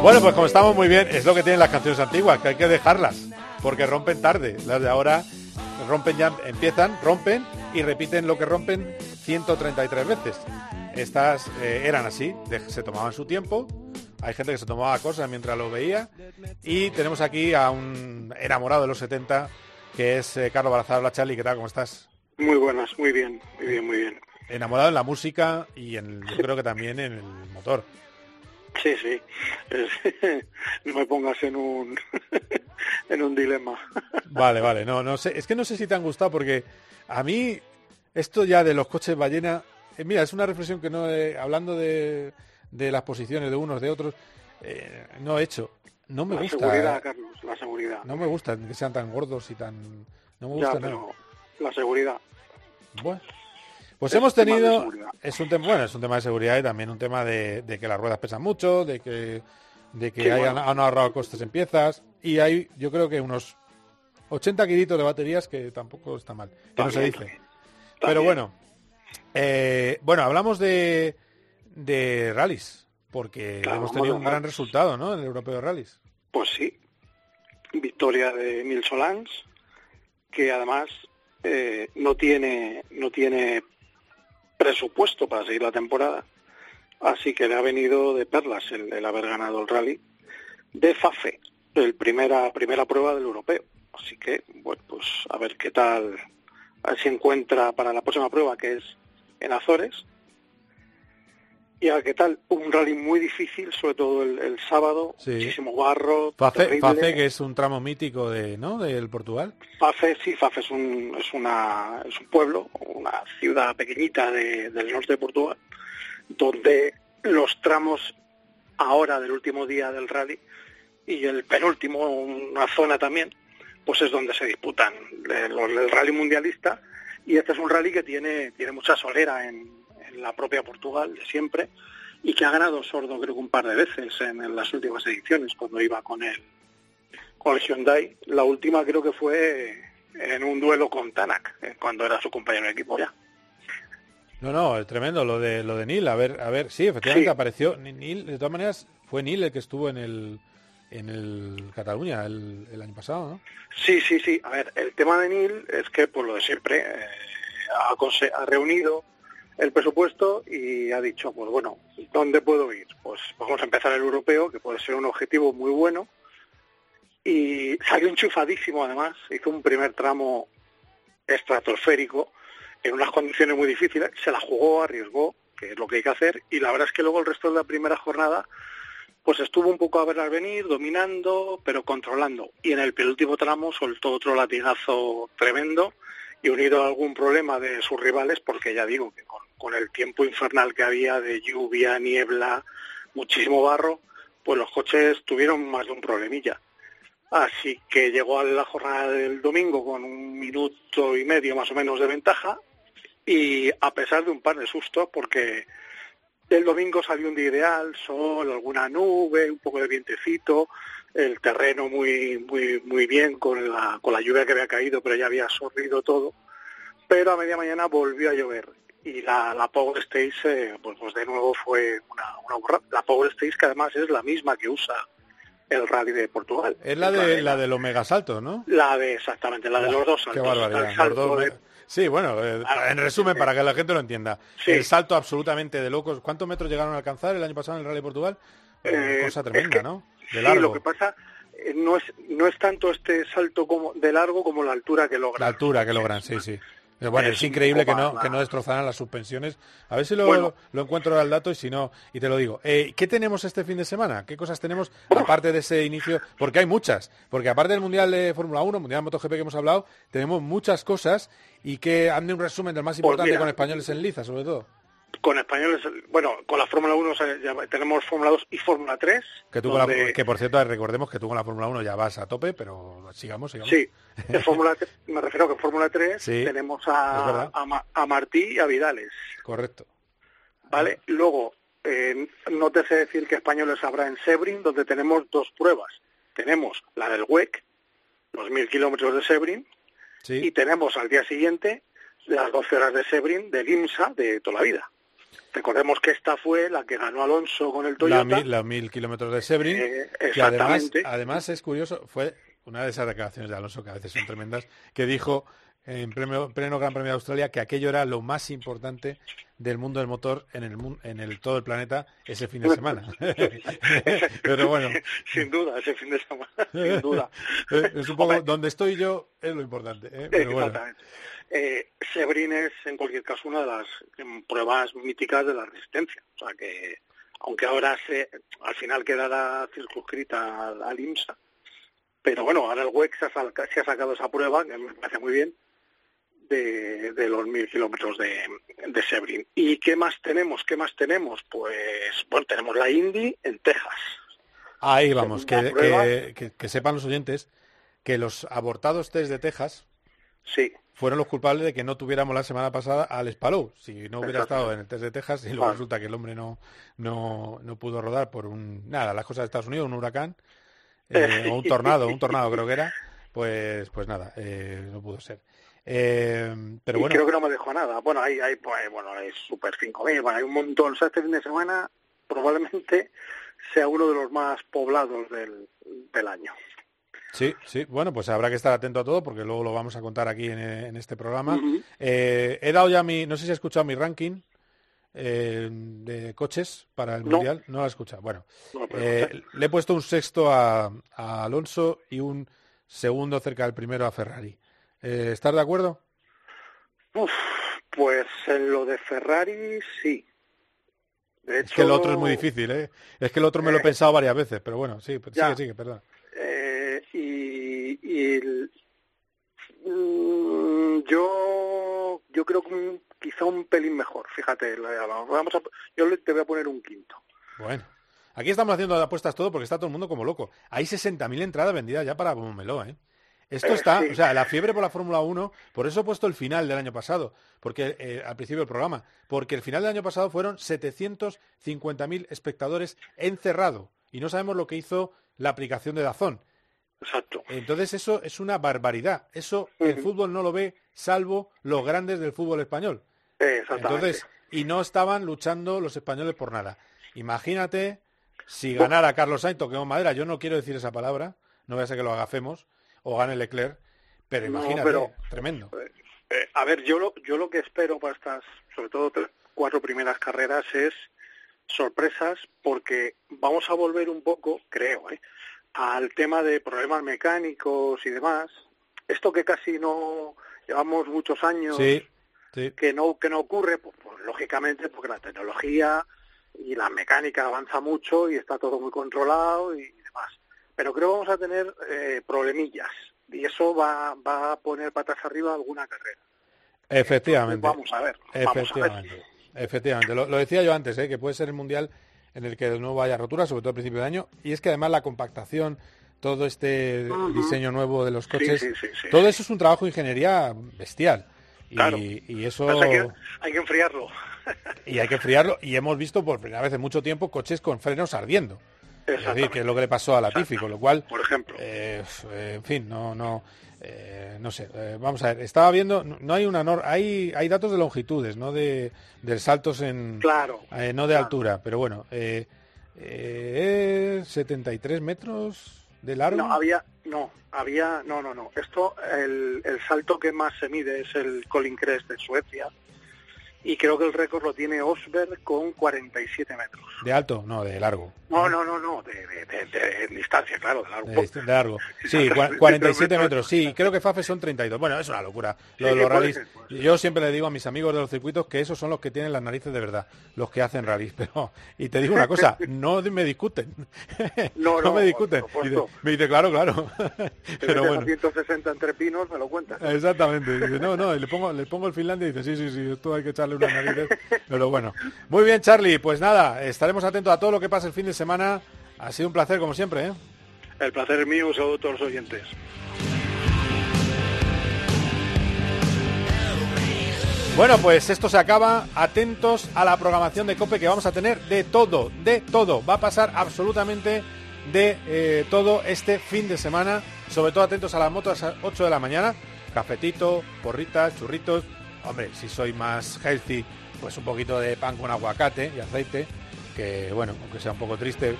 C: Bueno, pues como estamos muy bien, es lo que tienen las canciones antiguas, que hay que dejarlas, porque rompen tarde. Las de ahora rompen ya, empiezan, rompen y repiten lo que rompen 133 veces. Estas eh, eran así, de- se tomaban su tiempo, hay gente que se tomaba cosas mientras lo veía. Y tenemos aquí a un enamorado de los 70, que es eh, Carlos Balazar. Hola, Charlie, ¿qué tal? ¿Cómo estás?
S: Muy buenas, muy bien, muy bien, muy bien.
C: Enamorado en la música y en, yo creo que también en el motor.
S: Sí, sí. Es- no me pongas en un en un dilema.
C: Vale, vale, no, no sé, es que no sé si te han gustado porque a mí esto ya de los coches ballena, eh, mira, es una reflexión que no he, hablando de, de las posiciones de unos de otros, eh, no he hecho. No me
S: la
C: gusta.
S: seguridad,
C: eh,
S: Carlos, la seguridad.
C: no me gusta que sean tan gordos y tan no me
S: ya,
C: gusta
S: pero
C: nada.
S: La seguridad.
C: Bueno, pues
S: Es
C: hemos tenido es un tema bueno, es un tema de seguridad y también un tema de, de que las ruedas pesan mucho, de que de que
S: Sí,
C: hayan,
S: bueno.
C: han ahorrado costes en piezas y hay yo creo que unos 80 kilitos de baterías que tampoco está mal, que no se
S: También,
C: dice. Pero bueno, eh, bueno, hablamos de, de rallies, porque
S: Claro,
C: hemos tenido un gran resultado, ¿no? En el europeo de rallies.
S: Pues sí. Victoria de Emil Solans, que además eh, no tiene no tiene presupuesto para seguir la temporada, así que le ha venido de perlas el, haber ganado el rally de Fafe, el primera primera prueba del europeo. Así que bueno, pues a ver qué tal, a ver si encuentra para la próxima prueba que es en Azores. Y a qué tal, un rally muy difícil, sobre todo el, el sábado,
C: Sí.
S: muchísimo barro,
C: Fafe. Fafe, que es un tramo mítico de, ¿no? Del Portugal.
S: Fafe, sí, Fafe es un, es una, es un pueblo, una ciudad pequeñita de- del norte de Portugal, donde los tramos ahora del último día del rally y el penúltimo, una zona también, pues es donde se disputan eh, los el rally mundialista y este es un rally que tiene, tiene mucha solera en la propia Portugal de siempre y que ha ganado sordo creo que un par de veces en, en las últimas ediciones cuando iba con el con el Hyundai. La última creo que fue en un duelo con Tanak, eh, cuando era su compañero de equipo ya.
C: No, no, es tremendo lo de lo de Neil. A ver, a ver, sí, efectivamente
S: Sí.
C: apareció Ni- Neil. De todas maneras, fue Neil el que estuvo en el en el Cataluña el, el año pasado, ¿no?
S: Sí, sí, sí. A ver, el tema de Neil es que, por lo de siempre, eh, ha, ha reunido el presupuesto y ha dicho, pues bueno, ¿dónde puedo ir? Pues vamos a empezar el europeo, que puede ser un objetivo muy bueno. Y salió enchufadísimo, además. Hizo un primer tramo estratosférico en unas condiciones muy difíciles. Se la jugó, arriesgó, que es lo que hay que hacer. Y la verdad es que luego el resto de la primera jornada pues estuvo un poco a ver al venir, dominando, pero controlando. Y en el penúltimo tramo soltó otro latigazo tremendo y unido a algún problema de sus rivales, porque ya digo que con, con el tiempo infernal que había de lluvia, niebla, muchísimo barro, pues los coches tuvieron más de un problemilla. Así que llegó a la jornada del domingo con un minuto y medio más o menos de ventaja y a pesar de un par de sustos, porque el domingo salió un día ideal, sol, alguna nube, un poco de vientecito, el terreno muy muy muy bien con la con la lluvia que había caído, pero ya había absorbido todo. Pero a media mañana volvió a llover y la, la Power Stage eh, pues, pues de nuevo fue una, una burrada. La Power Stage que además es la misma que usa el Rally de Portugal.
C: Es la de la de los megasaltos, ¿no?
S: La de exactamente, la de los dos
C: Qué
S: saltos.
C: barbaridad.
S: El salto
C: los dos
S: de-
C: me- Sí, bueno, eh, en resumen, para que la gente lo entienda.
S: Sí.
C: El salto absolutamente de locos. ¿Cuántos metros llegaron a alcanzar el año pasado en el Rally de Portugal?
S: Eh,
C: Cosa
S: es
C: tremenda,
S: que-
C: ¿no? De
S: sí, lo que pasa eh, no es no es tanto este salto como de largo como la altura que logra.
C: La altura que logran, sí, sí. Eh, Bueno, es, increíble que no, que no destrozaran las suspensiones. A ver si lo,
S: Bueno.
C: lo encuentro al dato y si no, y te lo digo. Eh, ¿Qué tenemos este fin de semana? ¿Qué cosas tenemos aparte de ese inicio? Porque hay muchas. Porque aparte del Mundial de Fórmula 1, Mundial de MotoGP que hemos hablado, tenemos muchas cosas y que han de un resumen del más
S: Pues
C: importante
S: mira.
C: con españoles en liza, sobre todo.
S: Con españoles, bueno, con la Fórmula 1 se- ya tenemos Fórmula 2 y Fórmula 3.
C: Que, tú con la- que por cierto, recordemos que tú con la Fórmula 1 ya vas a tope, pero sigamos, sigamos.
S: Sí, en Fórmula me refiero que en Fórmula 3
C: Sí,
S: tenemos a, a, a Martí y a Vidales,
C: Correcto.
S: ¿vale? Luego, eh, no te sé decir que españoles habrá en Sebring, donde tenemos dos pruebas. Tenemos la del WEC, los mil kilómetros de Sebring, y tenemos al día siguiente las 12 horas de Sebring del IMSA de toda la vida. Recordemos que esta fue la que ganó Alonso con el
C: La
S: Toyota.
C: mil, los mil kilómetros de Sebring,
S: Eh,
C: que además es curioso, fue una de esas declaraciones de Alonso que a veces son tremendas, que dijo en pleno, pleno Gran Premio de Australia que aquello era lo más importante del mundo del motor en el en el todo el planeta ese fin de semana. Pero bueno,
S: Sin duda, ese fin de semana, sin duda.
C: eh, es un poco donde estoy yo es lo importante. ¿eh? Pero bueno.
S: Exactamente. Eh, Sebring es, en cualquier caso, una de las em, pruebas míticas de la resistencia. O sea que, aunque ahora se, al final quedará circunscrita al, al IMSA, pero bueno, ahora el WEC se ha, salca- se ha sacado esa prueba, que me parece muy bien, de, de los mil kilómetros de, de Sebring. ¿Y qué más tenemos? ¿Qué más tenemos? Pues, bueno, tenemos la Indy en Texas.
C: Ahí vamos, que, que- que- que sepan los oyentes que los abortados test de Texas
S: Sí.
C: fueron los culpables de que no tuviéramos la semana pasada al Spalou. Si no hubiera estado en el test de Texas y luego resulta que el hombre no, no, no pudo rodar por un nada, las cosas de Estados Unidos, un huracán eh, o un tornado, un tornado creo que era, pues pues nada, eh, no pudo ser. Eh, pero
S: y
C: bueno,
S: creo que no me dejó nada. Bueno, hay, hay pues, bueno, hay Super 5000, bueno, hay un montón. O sea, este fin de semana probablemente sea uno de los más poblados del, del año.
C: Sí, sí, bueno, pues habrá que estar atento a todo porque luego lo vamos a contar aquí en, en este programa. Eh, he dado ya mi, no sé si has escuchado mi ranking eh, de coches para el
S: No.
C: Mundial. No lo has escuchado. Bueno,
S: No,
C: eh, le he puesto un sexto a, a Alonso y un segundo cerca del primero a Ferrari. Eh, ¿Estás de acuerdo?
S: Uf, pues en lo de Ferrari sí. De
C: Es que el
S: hecho,
C: otro es muy difícil, ¿eh? Es que el otro me lo he
S: Eh,
C: pensado varias veces, pero bueno, sí,
S: ya.
C: sigue, sigue, perdón.
S: eh, y y el- mm, yo yo creo que un- quizá un pelín mejor. Fíjate, vamos a, yo le- te voy a poner un quinto.
C: Bueno, aquí estamos haciendo apuestas todo porque está todo el mundo como loco. Hay 60.000 entradas vendidas ya para Momeló, ¿eh? Esto
S: Eh,
C: está,
S: sí.
C: o sea, la fiebre por la Fórmula 1, por eso he puesto el final del año pasado, porque eh, al principio del programa, porque el final del año pasado fueron 750.000 espectadores encerrado y no sabemos lo que hizo la aplicación de Dazón.
S: Exacto.
C: Entonces eso es una barbaridad. Eso el fútbol no lo ve salvo los grandes del fútbol español.
S: Exactamente.
C: Entonces, y no estaban luchando los españoles por nada. Imagínate si ganara Carlos Sainz, toquemos madera, yo no quiero decir esa palabra, no voy a ser que lo agafemos, o gane Leclerc, pero
S: No,
C: imagínate,
S: pero-
C: tremendo.
S: Eh, a ver, yo lo, yo lo que espero para estas, sobre todo tres, cuatro primeras carreras es sorpresas porque vamos a volver un poco, creo, ¿eh? al tema de problemas mecánicos y demás. Esto que casi no llevamos muchos años
C: Sí, sí.
S: que no que no ocurre, pues, pues, lógicamente porque la tecnología y la mecánica avanza mucho y está todo muy controlado y. Pero creo que vamos a tener eh, problemillas y eso va, va a poner patas arriba alguna carrera.
C: Efectivamente.
S: Vamos a ver, vamos a ver.
C: Efectivamente. Efectivamente. Lo, lo decía yo antes, ¿eh? que puede ser el mundial en el que de nuevo haya rotura, sobre todo al principio de año. Y es que además la compactación, todo este diseño nuevo de los coches,
S: sí, sí, sí.
C: todo eso es un trabajo de ingeniería bestial. Y,
S: Claro.
C: y eso
S: que hay que enfriarlo.
C: y hay que enfriarlo. Y hemos visto por primera vez en mucho tiempo coches con frenos ardiendo. Es decir, que es lo que le pasó a Latifi, con lo cual,
S: Por ejemplo.
C: eh, f- en fin, no, no, eh, no sé. eh, vamos a ver, estaba viendo, no, hay una nor- hay, hay datos de longitudes, no de, de saltos en,
S: Claro,
C: eh, no de altura, pero bueno, eh, eh, 73 metros de largo.
S: No, había, no, había, no, no, no. Esto, el, el salto que más se mide es el Colin Crest de Suecia y creo que el récord lo tiene Osberg con 47 metros.
C: De alto, no, de largo.
S: No, no, no, no, de, de- de- de distancia, claro, de largo.
C: De, largo. Sí, cua- 47 metros. Sí, creo que Fafe son 32. Bueno, es una locura. Lo de
S: Sí,
C: los rallies.
S: ser,
C: Yo siempre le digo a mis amigos de los circuitos que esos son los que tienen las narices de verdad, los que hacen rallies. Pero, y te digo una cosa, no me discuten.
S: No, no,
C: me discuten. Y me dice, claro, claro. Pero bueno.
S: a 160 entre pinos, me lo cuentas.
C: Exactamente. Dice, no, no, y le pongo, le pongo el Finlandia y dice, sí, sí, sí, esto hay que echarle unas narices. Pero bueno. Muy bien, Charlie. Pues nada, estaremos atentos a todo lo que pase el fin de semana. Ha sido un placer, como siempre, ¿eh?
S: El placer es mío, saludo a todos los oyentes.
C: Bueno, pues esto se acaba. Atentos a la programación de COPE que vamos a tener de todo, de todo. Va a pasar absolutamente de eh, todo este fin de semana. Sobre todo atentos a las motos a las 8 de la mañana. Cafetito, porritas, churritos. Hombre, si soy más healthy, pues un poquito de pan con aguacate y aceite. Que bueno, aunque sea un poco triste,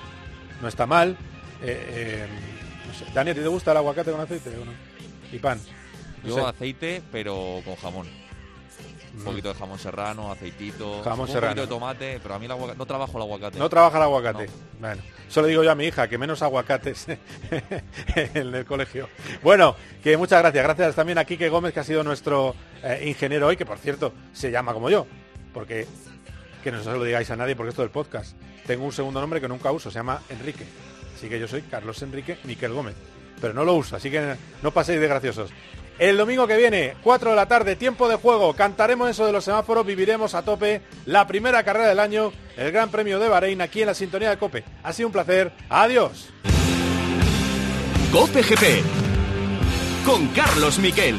C: no está mal. Eh, eh, no sé. Dani, ¿a ti te gusta el aguacate con aceite o no? Y pan. No
R: Yo
C: sé.
R: aceite, pero con jamón. Un poquito de jamón serrano, aceitito,
C: Jamón
R: un poquito de tomate, pero a mí el aguacate, no trabajo el aguacate.
C: No trabaja el aguacate. Bueno, eso le digo yo a mi hija, que menos aguacates en el colegio. Bueno, que muchas gracias. Gracias también a Quique Gómez, que ha sido nuestro eh, ingeniero hoy, que por cierto se llama como yo. Porque, que no se lo digáis a nadie porque esto del podcast. Tengo un segundo nombre que nunca uso, se llama Enrique. Así que yo soy Carlos Enrique Miquel Gómez. Pero no lo uso, así que no paséis de graciosos. El domingo que viene, 4 de la tarde, tiempo de juego. Cantaremos eso de los semáforos, viviremos a tope la primera carrera del año, el Gran Premio de Bahrein, aquí en la sintonía de Cope. Ha sido un placer. Adiós.
A: Cope GP con Carlos Miquel.